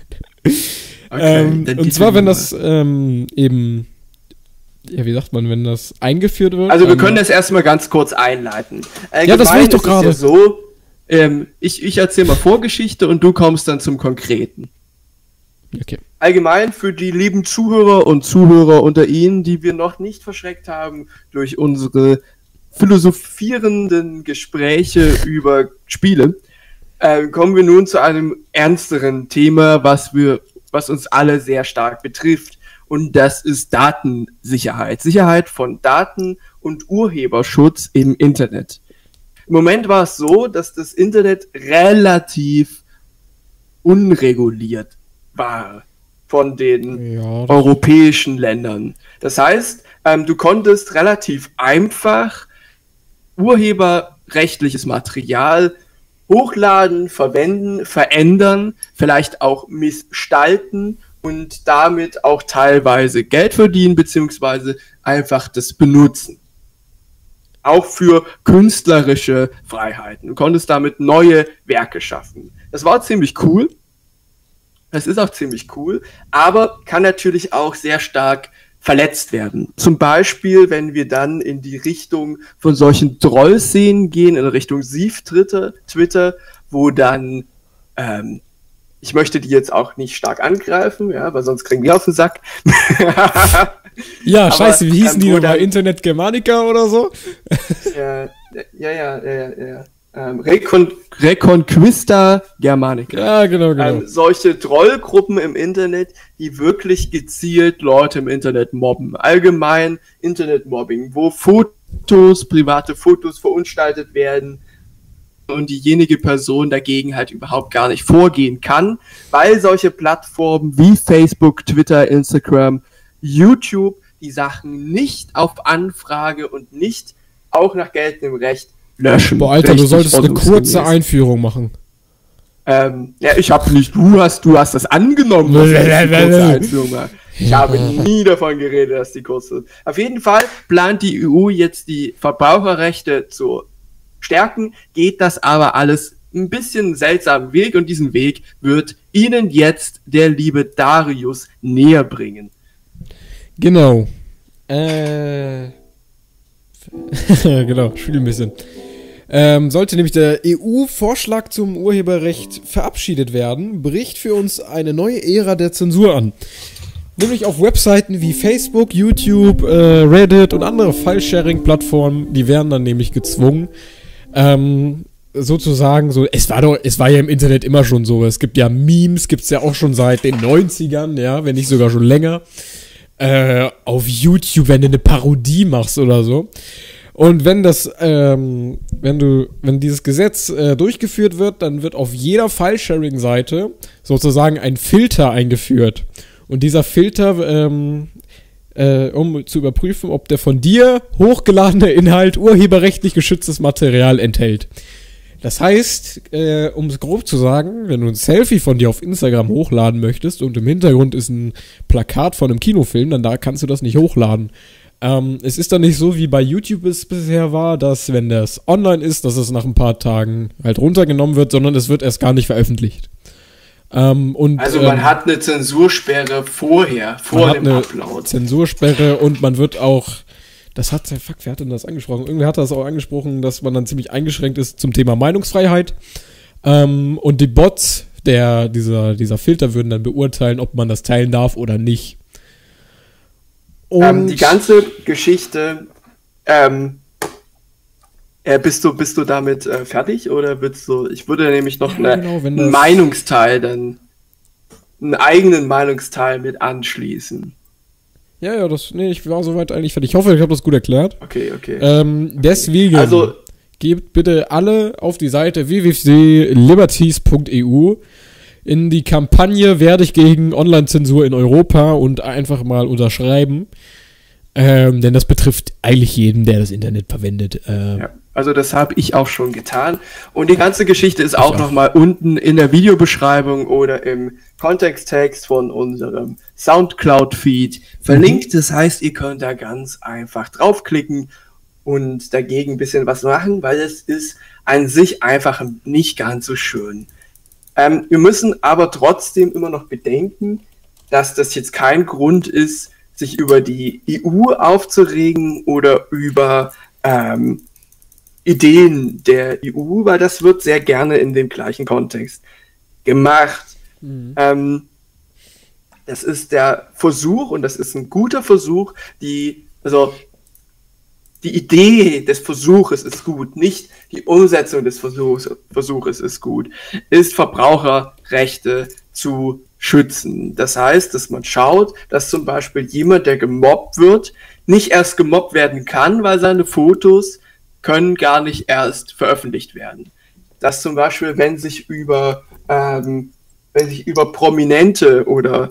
Okay, ähm, und zwar, wenn das ähm, eben, ja, wie sagt man, wenn das eingeführt wird. Also wir können das erstmal ganz kurz einleiten. Allgemein ja, das will ich doch gerade. Ja so, ähm, ich, ich erzähle mal Vorgeschichte und du kommst dann zum Konkreten. Okay. Allgemein für die lieben Zuhörer und Zuhörer unter Ihnen, die wir noch nicht verschreckt haben durch unsere philosophierenden Gespräche über Spiele, äh, kommen wir nun zu einem ernsteren Thema, was wir, was uns alle sehr stark betrifft. Und das ist Datensicherheit. Sicherheit von Daten und Urheberschutz im Internet. Im Moment war es so, dass das Internet relativ unreguliert war von den ja, europäischen Ländern. Das heißt, ähm, du konntest relativ einfach urheberrechtliches Material hochladen, verwenden, verändern, vielleicht auch missgestalten und damit auch teilweise Geld verdienen, beziehungsweise einfach das benutzen. Auch für künstlerische Freiheiten. Du konntest damit neue Werke schaffen. Das war ziemlich cool. Das ist auch ziemlich cool, aber kann natürlich auch sehr stark verletzt werden. Zum Beispiel, wenn wir dann in die Richtung von solchen Trollszenen gehen, in Richtung Sief-Twitter, Twitter, wo dann, ähm, ich möchte die jetzt auch nicht stark angreifen, ja, weil sonst kriegen wir auf den Sack. ja, scheiße, wie hießen ähm, die nochmal? Internet Germanica oder so? ja, ja, ja, ja, ja ähm, Recon Reconquista Germanica. Ja, genau, genau. Ähm, solche Trollgruppen im Internet, die wirklich gezielt Leute im Internet mobben. Allgemein Internetmobbing, wo Fotos, private Fotos verunstaltet werden und diejenige Person dagegen halt überhaupt gar nicht vorgehen kann, weil solche Plattformen wie Facebook, Twitter, Instagram, YouTube die Sachen nicht auf Anfrage und nicht auch nach geltendem Recht löschen. Boah, Alter, du solltest eine kurze Einführung machen. Ähm, ja, ich habe nicht, du hast, du hast das angenommen, dass ich eine kurze Einführung mache. Ich habe nie davon geredet, dass die kurz ist. Auf jeden Fall plant die EU jetzt die Verbraucherrechte zu stärken, geht das aber alles ein bisschen seltsamen Weg und diesen Weg wird Ihnen jetzt der liebe Darius näher bringen. Genau. Äh. genau, spiel ein bisschen. Ähm, sollte nämlich der EU-Vorschlag zum Urheberrecht verabschiedet werden, bricht für uns eine neue Ära der Zensur an. Nämlich auf Webseiten wie Facebook, YouTube, äh, Reddit und andere File-Sharing-Plattformen, die werden dann nämlich gezwungen, ähm, sozusagen so, es war doch, es war ja im Internet immer schon so, es gibt ja Memes, gibt es ja auch schon seit den 90ern, ja, wenn nicht sogar schon länger. Äh, auf YouTube, wenn du eine Parodie machst oder so. Und wenn das, ähm, wenn du, wenn dieses Gesetz äh, durchgeführt wird, dann wird auf jeder File-Sharing-Seite sozusagen ein Filter eingeführt. Und dieser Filter, ähm, äh, um zu überprüfen, ob der von dir hochgeladene Inhalt urheberrechtlich geschütztes Material enthält. Das heißt, äh, um es grob zu sagen, wenn du ein Selfie von dir auf Instagram hochladen möchtest und im Hintergrund ist ein Plakat von einem Kinofilm, dann da kannst du das nicht hochladen. Ähm, es ist dann nicht so, wie bei YouTube es bisher war, dass wenn das online ist, dass es nach ein paar Tagen halt runtergenommen wird, sondern es wird erst gar nicht veröffentlicht. Ähm, und, also man ähm, hat eine Zensursperre vorher, vor dem Upload. Zensursperre und man wird auch das hat, fuck, wer hat denn das angesprochen? Irgendwer hat das auch angesprochen, dass man dann ziemlich eingeschränkt ist zum Thema Meinungsfreiheit. Ähm, und die Bots, der, dieser, dieser Filter würden dann beurteilen, ob man das teilen darf oder nicht. Ähm, die ganze Geschichte, ähm, äh, bist du, bist du damit äh, fertig oder willst du, ich würde nämlich noch ja, eine, genau, einen Meinungsteil dann, einen eigenen Meinungsteil mit anschließen. Ja, ja, das, nee, ich war soweit eigentlich fertig. Ich hoffe, ich habe das gut erklärt. Okay, okay. Ähm, deswegen, also, gebt bitte alle auf die Seite www.liberties.eu in die Kampagne werde ich gegen Online-Zensur in Europa und einfach mal unterschreiben. Ähm, denn das betrifft eigentlich jeden, der das Internet verwendet. Ähm, ja. Also das habe ich auch schon getan. Und die ganze Geschichte ist auch, auch. nochmal unten in der Videobeschreibung oder im Kontexttext von unserem Soundcloud-Feed verlinkt. Mhm. Das heißt, ihr könnt da ganz einfach draufklicken und dagegen ein bisschen was machen, weil es ist an sich einfach nicht ganz so schön. Ähm, wir müssen aber trotzdem immer noch bedenken, dass das jetzt kein Grund ist, sich über die EU aufzuregen oder über ähm, Ideen der EU, weil das wird sehr gerne in dem gleichen Kontext gemacht. Mhm. Ähm, das ist der Versuch und das ist ein guter Versuch, die, also die Idee des Versuches ist gut, nicht die Umsetzung des Versuchs, Versuches ist gut, ist Verbraucherrechte zu schützen. Das heißt, dass man schaut, dass zum Beispiel jemand, der gemobbt wird, nicht erst gemobbt werden kann, weil seine Fotos können gar nicht erst veröffentlicht werden. Dass zum Beispiel, wenn sich über, ähm, wenn sich über Prominente oder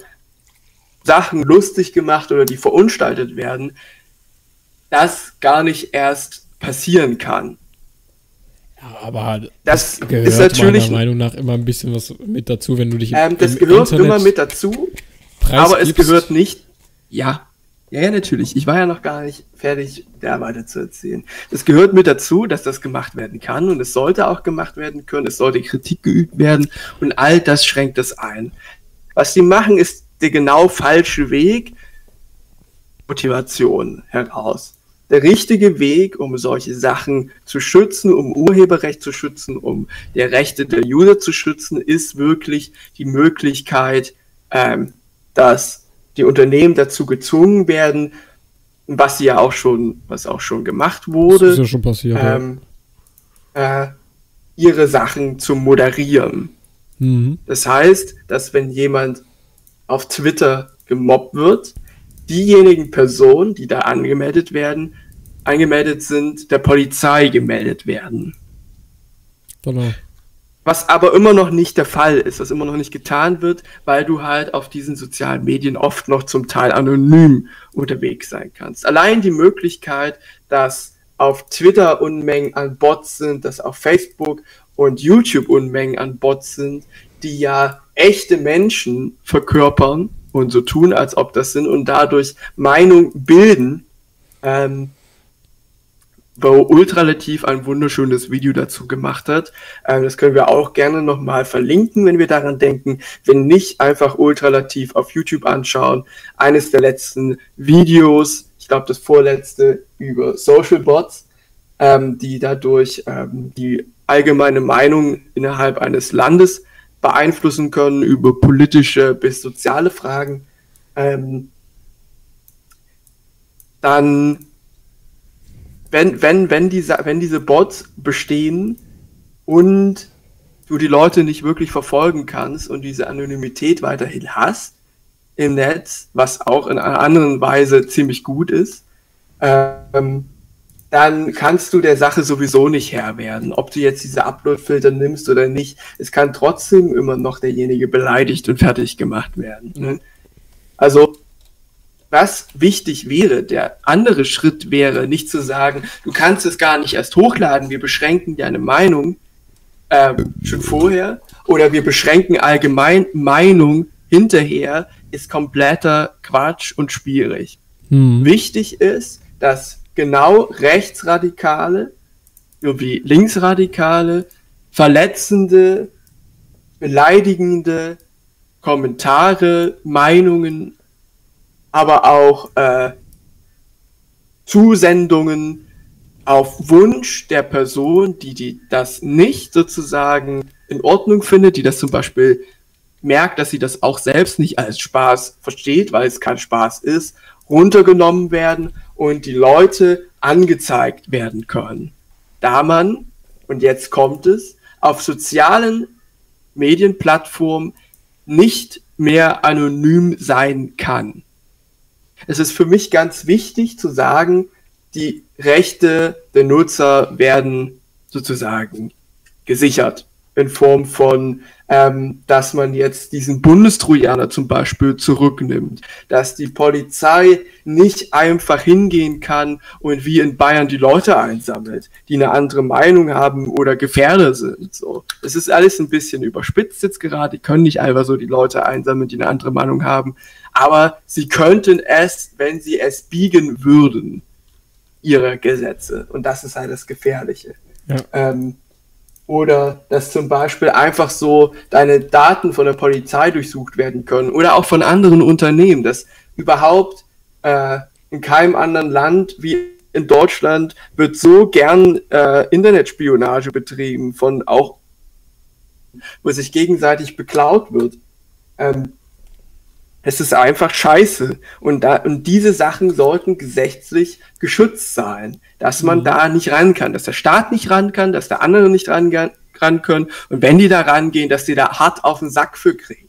Sachen lustig gemacht oder die verunstaltet werden, das gar nicht erst passieren kann. Ja, aber das, das gehört ist natürlich meiner Meinung nach immer ein bisschen was mit dazu, wenn du dich ähm, Das gehört Internet immer mit dazu, aber es gehört nicht. Ja, ja, ja, natürlich. Ich war ja noch gar nicht fertig, der weiter zu erzählen. Es gehört mit dazu, dass das gemacht werden kann und es sollte auch gemacht werden können. Es sollte Kritik geübt werden und all das schränkt es ein. Was sie machen, ist der genau falsche Weg. Motivation heraus. Der richtige Weg, um solche Sachen zu schützen, um Urheberrecht zu schützen, um die Rechte der User zu schützen, ist wirklich die Möglichkeit, ähm, dass die Unternehmen dazu gezwungen werden, was ja auch schon, was auch schon gemacht wurde, das ist ja schon passiert, ähm, äh, ihre Sachen zu moderieren. Mhm. Das heißt, dass wenn jemand auf Twitter gemobbt wird, diejenigen Personen, die da angemeldet werden, angemeldet sind, der Polizei gemeldet werden. Genau. Was aber immer noch nicht der Fall ist, was immer noch nicht getan wird, weil du halt auf diesen sozialen Medien oft noch zum Teil anonym unterwegs sein kannst. Allein die Möglichkeit, dass auf Twitter Unmengen an Bots sind, dass auf Facebook und YouTube Unmengen an Bots sind, die ja echte Menschen verkörpern und so tun, als ob das sind und dadurch Meinung bilden, ähm, wo Ultralativ ein wunderschönes Video dazu gemacht hat. Ähm, das können wir auch gerne nochmal verlinken, wenn wir daran denken. Wenn nicht, einfach Ultralativ auf YouTube anschauen. Eines der letzten Videos, ich glaube das vorletzte, über Social Bots, ähm, die dadurch ähm, die allgemeine Meinung innerhalb eines Landes beeinflussen können über politische bis soziale Fragen. Ähm, dann wenn, wenn, wenn, diese, wenn diese Bots bestehen und du die Leute nicht wirklich verfolgen kannst und diese Anonymität weiterhin hast im Netz, was auch in einer anderen Weise ziemlich gut ist, ähm, dann kannst du der Sache sowieso nicht Herr werden. Ob du jetzt diese Upload-Filter nimmst oder nicht, es kann trotzdem immer noch derjenige beleidigt und fertig gemacht werden. Ne? Also was wichtig wäre, der andere Schritt wäre, nicht zu sagen, du kannst es gar nicht erst hochladen, wir beschränken deine Meinung, äh, schon vorher oder wir beschränken allgemein Meinung hinterher, ist kompletter Quatsch und schwierig. Hm. Wichtig ist, dass genau Rechtsradikale sowie Linksradikale verletzende, beleidigende Kommentare, Meinungen, aber auch äh, Zusendungen auf Wunsch der Person, die, die das nicht sozusagen in Ordnung findet, die das zum Beispiel merkt, dass sie das auch selbst nicht als Spaß versteht, weil es kein Spaß ist, runtergenommen werden und die Leute angezeigt werden können. Da man, und jetzt kommt es, auf sozialen Medienplattformen nicht mehr anonym sein kann. Es ist für mich ganz wichtig zu sagen, die Rechte der Nutzer werden sozusagen gesichert in Form von, ähm, dass man jetzt diesen Bundestrojaner zum Beispiel zurücknimmt, dass die Polizei nicht einfach hingehen kann und wie in Bayern die Leute einsammelt, die eine andere Meinung haben oder Gefährder sind. So, es ist alles ein bisschen überspitzt jetzt gerade. Die können nicht einfach so die Leute einsammeln, die eine andere Meinung haben, aber sie könnten es, wenn sie es biegen würden, ihre Gesetze. Und das ist halt das Gefährliche. Ja. Ähm, oder dass zum Beispiel einfach so deine Daten von der Polizei durchsucht werden können oder auch von anderen Unternehmen, dass überhaupt äh, in keinem anderen Land wie in Deutschland wird so gern äh, Internetspionage betrieben von auch, wo sich gegenseitig beklaut wird. Ähm, es ist einfach scheiße. Und, da, und diese Sachen sollten gesetzlich geschützt sein, dass man mhm. da nicht ran kann, dass der Staat nicht ran kann, dass der andere nicht ran, ran können. Und wenn die da rangehen, dass die da hart auf den Sack für kriegen.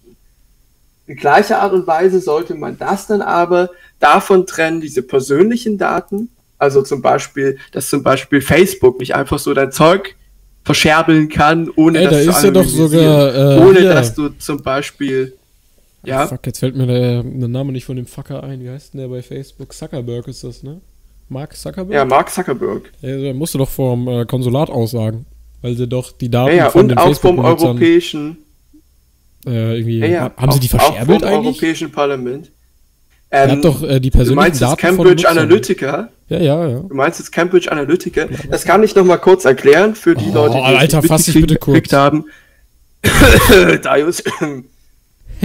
In gleicher Art und Weise sollte man das dann aber davon trennen, diese persönlichen Daten, also zum Beispiel, dass zum Beispiel Facebook nicht einfach so dein Zeug verscherbeln kann, ohne Ey, das da zu ist ja doch sogar, äh, ohne ja. dass du zum Beispiel ja. Fuck, jetzt fällt mir der, der, Name nicht von dem Fucker ein. Wie heißt denn der bei Facebook? Zuckerberg ist das, ne? Mark Zuckerberg? Ja, Mark Zuckerberg. Ja, der musste doch vom äh, Konsulat aussagen, weil sie doch die Daten ja, ja, von und den auch vom europäischen. Äh, irgendwie, ja, ja, haben auch, sie die verscherbelt auch vom eigentlich? europäischen Parlament. Ähm, ihr habt doch äh, die persönlichen du meinst Daten Cambridge Analytica? Ja, ja, ja. Du meinst jetzt Cambridge Analytica? Das kann ich noch mal kurz erklären für die oh, Leute, die Alter, fass dich bitte kurz. haben. Darius,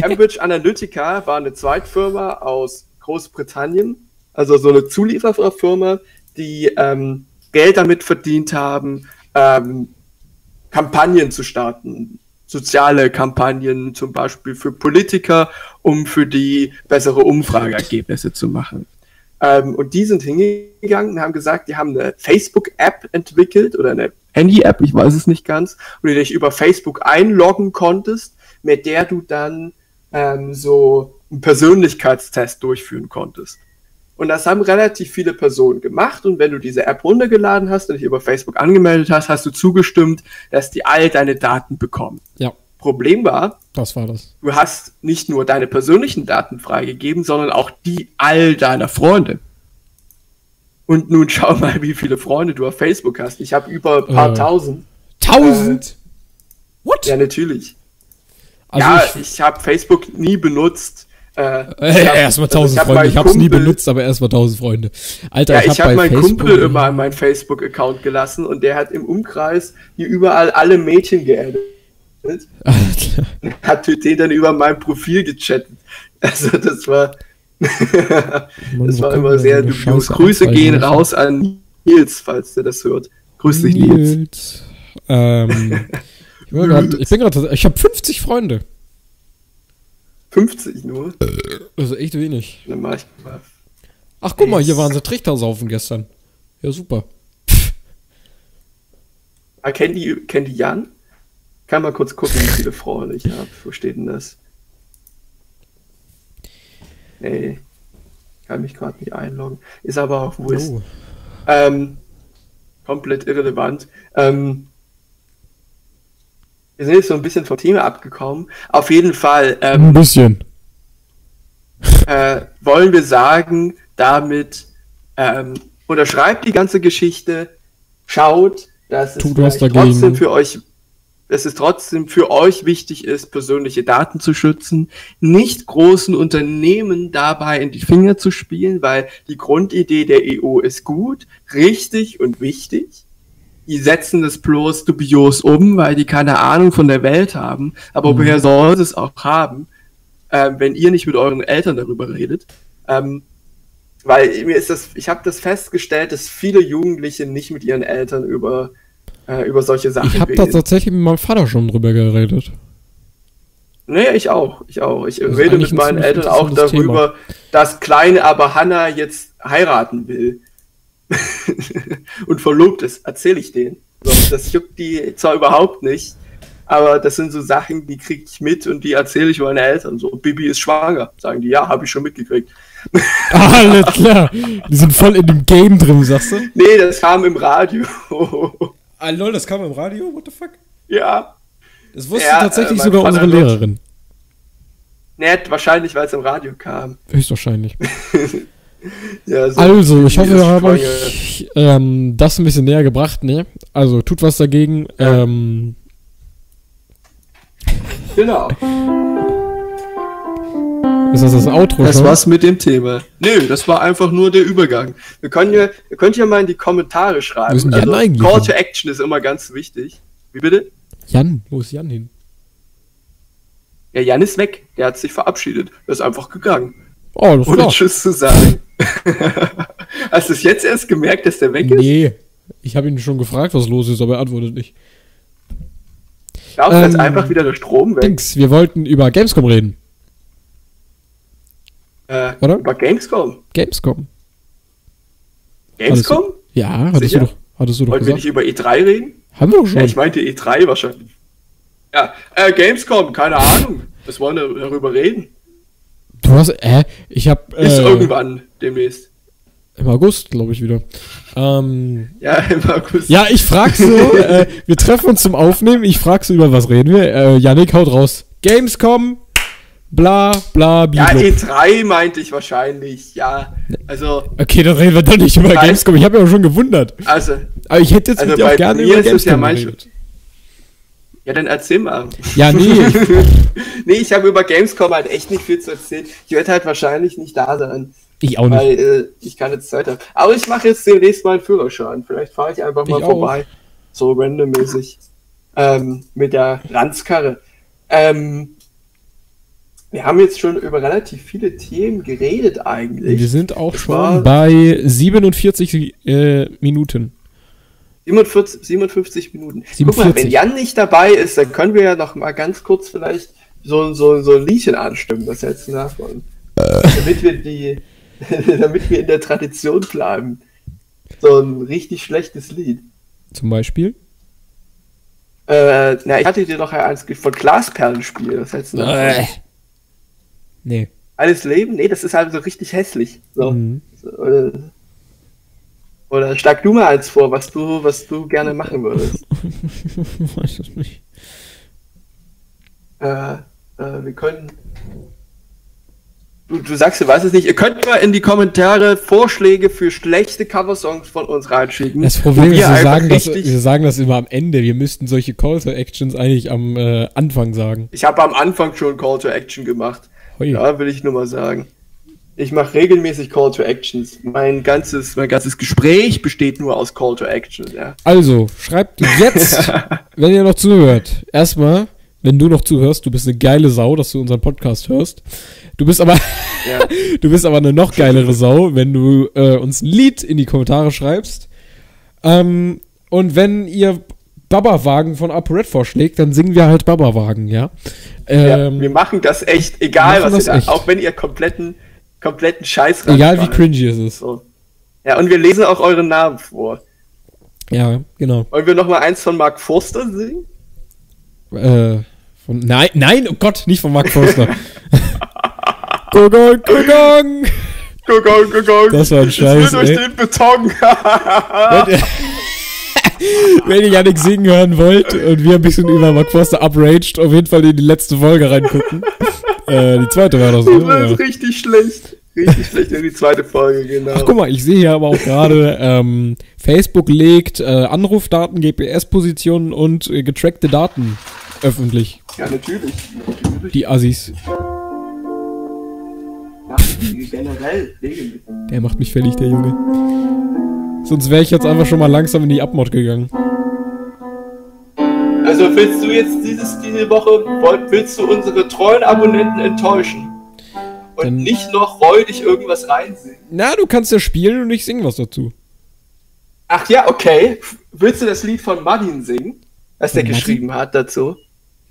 Cambridge Analytica war eine Zweitfirma aus Großbritannien, also so eine Zuliefererfirma, die ähm, Geld damit verdient haben, ähm, Kampagnen zu starten, soziale Kampagnen zum Beispiel für Politiker, um für die bessere Umfrageergebnisse zu machen. Ähm, und die sind hingegangen und haben gesagt, die haben eine Facebook-App entwickelt oder eine Handy-App, ich weiß es nicht ganz, wo du dich über Facebook einloggen konntest, mit der du dann ähm, so einen Persönlichkeitstest durchführen konntest. Und das haben relativ viele Personen gemacht. Und wenn du diese App runtergeladen hast und dich über Facebook angemeldet hast, hast du zugestimmt, dass die all deine Daten bekommen. Ja. Problem war, das war das. Du hast nicht nur deine persönlichen Daten freigegeben, sondern auch die all deiner Freunde. Und nun schau mal, wie viele Freunde du auf Facebook hast. Ich habe über ein paar äh, tausend. Tausend? Äh, What? Ja, natürlich. Also ja, ich, ich habe Facebook nie benutzt. Äh, äh, erstmal also tausend also Freunde. Ich habe es nie benutzt, aber erstmal tausend Freunde. Alter, ja, ich habe hab meinen Facebook Kumpel immer an meinen Facebook-Account gelassen und der hat im Umkreis hier überall alle Mädchen geaddet. Hat mit denen dann über mein Profil gechattet. Also das war, das war immer sehr dubios. Grüße gehen raus an Nils, falls der das hört. Grüß dich, Nils. Nils. Ähm, Ich, grad, bin gerade, ich habe 50 Freunde. 50 nur? Also echt wenig. Dann mach ich mal. Ach, guck mal, hier waren sie Trichtersaufen gestern. Ja, super. Ah, kennt die, kennt die Jan? Kann mal kurz gucken, wie viele Freunde ich habe. Wo steht denn das? Nee. Kann mich gerade nicht einloggen. Ist aber auch wurscht. Oh. Ähm, komplett irrelevant. Ähm, wir sind jetzt so ein bisschen vom Thema abgekommen. Auf jeden Fall. Ähm, ein bisschen. Äh, wollen wir sagen, damit ähm, unterschreibt die ganze Geschichte, schaut, dass es trotzdem für euch dass es trotzdem für euch wichtig ist, persönliche Daten zu schützen, nicht großen Unternehmen dabei in die Finger zu spielen, weil die Grundidee der EU ist gut, richtig und wichtig. Die setzen das bloß dubios um, weil die keine Ahnung von der Welt haben. Aber mhm. woher soll es auch haben, äh, wenn ihr nicht mit euren Eltern darüber redet? Ähm, weil mir ist das, ich habe das festgestellt, dass viele Jugendliche nicht mit ihren Eltern über äh, über solche Sachen Ich habe da tatsächlich mit meinem Vater schon drüber geredet. Nee, ich auch. Ich auch. Ich rede mit meinen Eltern auch darüber, Thema. dass kleine aber Hannah jetzt heiraten will. und verlobt ist. Erzähle ich denen. So, das juckt die zwar überhaupt nicht, aber das sind so Sachen, die kriege ich mit und die erzähle ich meinen Eltern. So, Bibi ist schwanger. Sagen die, ja, habe ich schon mitgekriegt. Alles klar. Die sind voll in dem Game drin, sagst du? Nee, das kam im Radio. Ah, lol, das kam im Radio? What the fuck? Ja. Das wusste ja, tatsächlich äh, sogar unsere Lehrerin. Nett, wahrscheinlich, weil es im Radio kam. Höchstwahrscheinlich. Ja, so also, ich hoffe, wir haben euch ähm, das ein bisschen näher gebracht, ne? Also, tut was dagegen. Ja. Ähm, genau. Ist das das Outro Das schon? war's mit dem Thema. Nö, das war einfach nur der Übergang. Wir können ja, ihr könnt ja mal in die Kommentare schreiben. Wo ist Jan also, eigentlich Call to Action ist immer ganz wichtig. Wie bitte? Jan, wo ist Jan hin? Ja, Jan ist weg. Der hat sich verabschiedet. Er ist einfach gegangen. Oh, das Ohne Tschüss zu sagen. Hast du es jetzt erst gemerkt, dass der weg ist? Nee. Ich habe ihn schon gefragt, was los ist, aber er antwortet nicht. Glaubst du, ähm, jetzt einfach wieder der Strom weg? Dings, wir wollten über Gamescom reden. Äh, Oder? Über Gamescom. Gamescom. Gamescom? Du, ja, hattest du doch, hattest du doch Wollten gesagt. wir nicht über E3 reden? Haben wir doch schon. Ja, ich meinte E3 wahrscheinlich. Ja, äh, Gamescom, keine Ahnung. Was wollen wir darüber reden? Du hast, äh, ich hab. Äh, Ist irgendwann demnächst. Im August, glaube ich, wieder. Ähm, ja, im August. Ja, ich frag so, äh, wir treffen uns zum Aufnehmen, ich frag so, über was reden wir. Äh, Yannick haut raus. Gamescom, bla bla bla. Ja, E3 meinte ich wahrscheinlich, ja. Also. Okay, dann reden wir doch nicht über Gamescom. Ich habe ja auch schon gewundert. Also. Aber ich hätte jetzt also auch gerne über Gamescom ja geredet. Ja, dann erzähl mal. Ja, nee. nee, ich habe über Gamescom halt echt nicht viel zu erzählen. Ich werde halt wahrscheinlich nicht da sein. Ich auch nicht. Weil äh, ich keine Zeit habe. Aber ich mache jetzt demnächst mal einen Führerschein. Vielleicht fahre ich einfach mal ich vorbei. Auch. So randommäßig. Ähm, mit der Ranzkarre. Ähm, wir haben jetzt schon über relativ viele Themen geredet eigentlich. Wir sind auch das schon bei 47 äh, Minuten. 47, 57 Minuten. 47. Guck mal, wenn Jan nicht dabei ist, dann können wir ja noch mal ganz kurz vielleicht so, so, so ein Liedchen anstimmen, das jetzt nachfolgen. damit wir die, damit wir in der Tradition bleiben. So ein richtig schlechtes Lied. Zum Beispiel? Äh, na, ich hatte dir doch eins von Glasperlenspiel, das heißt äh. Nee. Alles Leben? Nee, das ist halt so richtig hässlich. So. Mhm. Oder, oder schlag du mal eins vor, was du, was du gerne machen würdest. weiß es nicht. Äh, äh, wir können. Du, du sagst, du weißt es nicht. Ihr könnt mal in die Kommentare Vorschläge für schlechte Coversongs von uns reinschicken. Das Problem ist, wir sagen, das, wir sagen das immer am Ende. Wir müssten solche Call to Actions eigentlich am äh, Anfang sagen. Ich habe am Anfang schon Call to Action gemacht. Hui. Ja, will ich nur mal sagen. Ich mache regelmäßig Call to Actions. Mein ganzes, mein ganzes Gespräch besteht nur aus Call to Action. Ja. Also, schreibt jetzt, wenn ihr noch zuhört. Erstmal, wenn du noch zuhörst, du bist eine geile Sau, dass du unseren Podcast hörst. Du bist aber, ja. du bist aber eine noch geilere Sau, wenn du äh, uns ein Lied in die Kommentare schreibst. Ähm, und wenn ihr Baba-Wagen von ApoRed vorschlägt, dann singen wir halt Baba-Wagen, ja? Ähm, ja? Wir machen das echt, egal was ihr da, auch wenn ihr kompletten, kompletten Scheiß Egal wie cringy es ist. So. Ja, und wir lesen auch euren Namen vor. Ja, genau. Wollen wir nochmal eins von Mark Forster singen? Äh, von, nein, nein, oh Gott, nicht von Mark Forster. Gugong, Gugong! Gugong, Gugong! Das war ein Scheiß, Ich will durch den Beton! Wenn ihr Janik singen hören wollt und wir ein bisschen über Mark Forster upraged, auf jeden Fall in die letzte Folge reingucken. Äh, die zweite war das, ne? Das ist richtig schlecht. Richtig schlecht in die zweite Folge, genau. Ach, guck mal, ich sehe hier aber auch gerade, ähm, Facebook legt äh, Anrufdaten, GPS-Positionen und äh, getrackte Daten öffentlich. Ja, natürlich. natürlich. Die Assis. Ja, generell. Der macht mich fällig, der Junge. Sonst wäre ich jetzt einfach schon mal langsam in die Abmod gegangen. Also willst du jetzt dieses, diese Woche, willst du unsere treuen Abonnenten enttäuschen? Und Dann nicht noch räudig irgendwas reinsingen? Na, du kannst ja spielen und ich singe was dazu. Ach ja, okay. Willst du das Lied von Martin singen? Was der geschrieben hat dazu?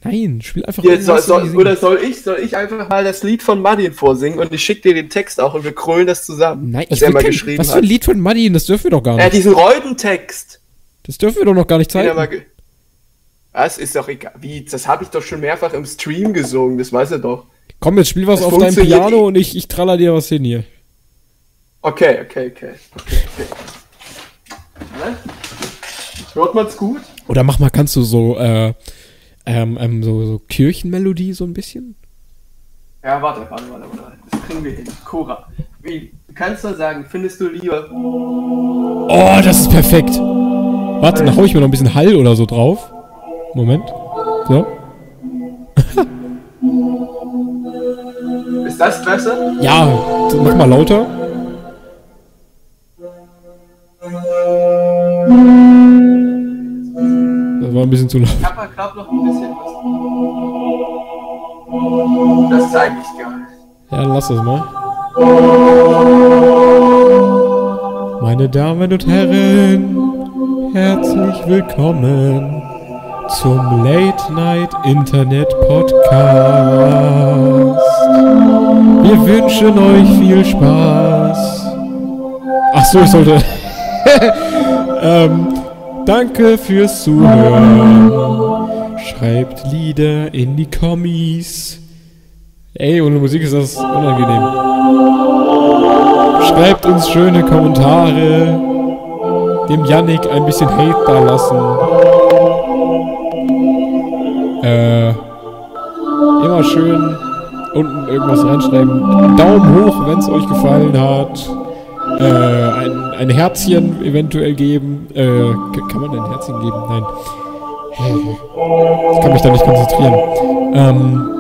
Nein, spiel einfach Jetzt soll, soll, Oder soll ich, soll ich einfach mal das Lied von Martin vorsingen und ich schicke dir den Text auch und wir krölen das zusammen? Nein, ich will mal kein, geschrieben Was für ein Lied von Martin? Das dürfen wir doch gar nicht. Ja, diesen Reudentext. Das dürfen wir doch noch gar nicht zeigen. Was? Ist doch egal. Wie? Das habe ich doch schon mehrfach im Stream gesungen, das weiß er doch. Komm, jetzt spiel was das auf deinem Piano und ich, ich traller dir was hin hier. Okay, okay, okay. okay, okay. Hört man's gut? Oder mach mal, kannst du so, äh, ähm, ähm, so, so Kirchenmelodie so ein bisschen? Ja, warte, warte, warte, warte. Das kriegen wir hin. Cora. Wie kannst du sagen, findest du lieber. Oh, das ist perfekt. Warte, dann hau ich mir noch ein bisschen Hall oder so drauf. Moment. So. ist das besser? Ja, mach mal lauter. Das war ein bisschen zu laut. Ich hab gerade noch ein bisschen was. Das ist eigentlich geil. Ja, dann lass das mal. Meine Damen und Herren, herzlich willkommen zum Late Night Internet Podcast. Wir wünschen euch viel Spaß. Ach so, ich sollte. ähm, Danke fürs Zuhören. Schreibt Lieder in die Kommis. Ey, ohne Musik ist das unangenehm. Schreibt uns schöne Kommentare. Dem Yannick ein bisschen Hate da lassen. Äh, immer schön unten irgendwas reinschreiben. Daumen hoch, wenn es euch gefallen hat äh, ein, ein Herzchen eventuell geben. Äh, kann man ein Herzchen geben? Nein. Ich kann mich da nicht konzentrieren. Ähm,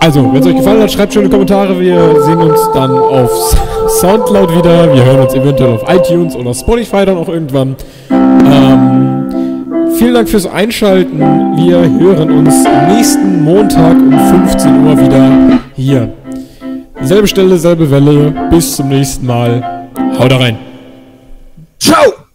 also, wenn es euch gefallen hat, schreibt schöne Kommentare. Wir sehen uns dann auf Soundcloud wieder. Wir hören uns eventuell auf iTunes oder Spotify dann auch irgendwann. Ähm, vielen Dank fürs Einschalten. Wir hören uns nächsten Montag um 15 Uhr wieder hier. Selbe Stelle, selbe Welle. Bis zum nächsten Mal. Haut rein. Ciao!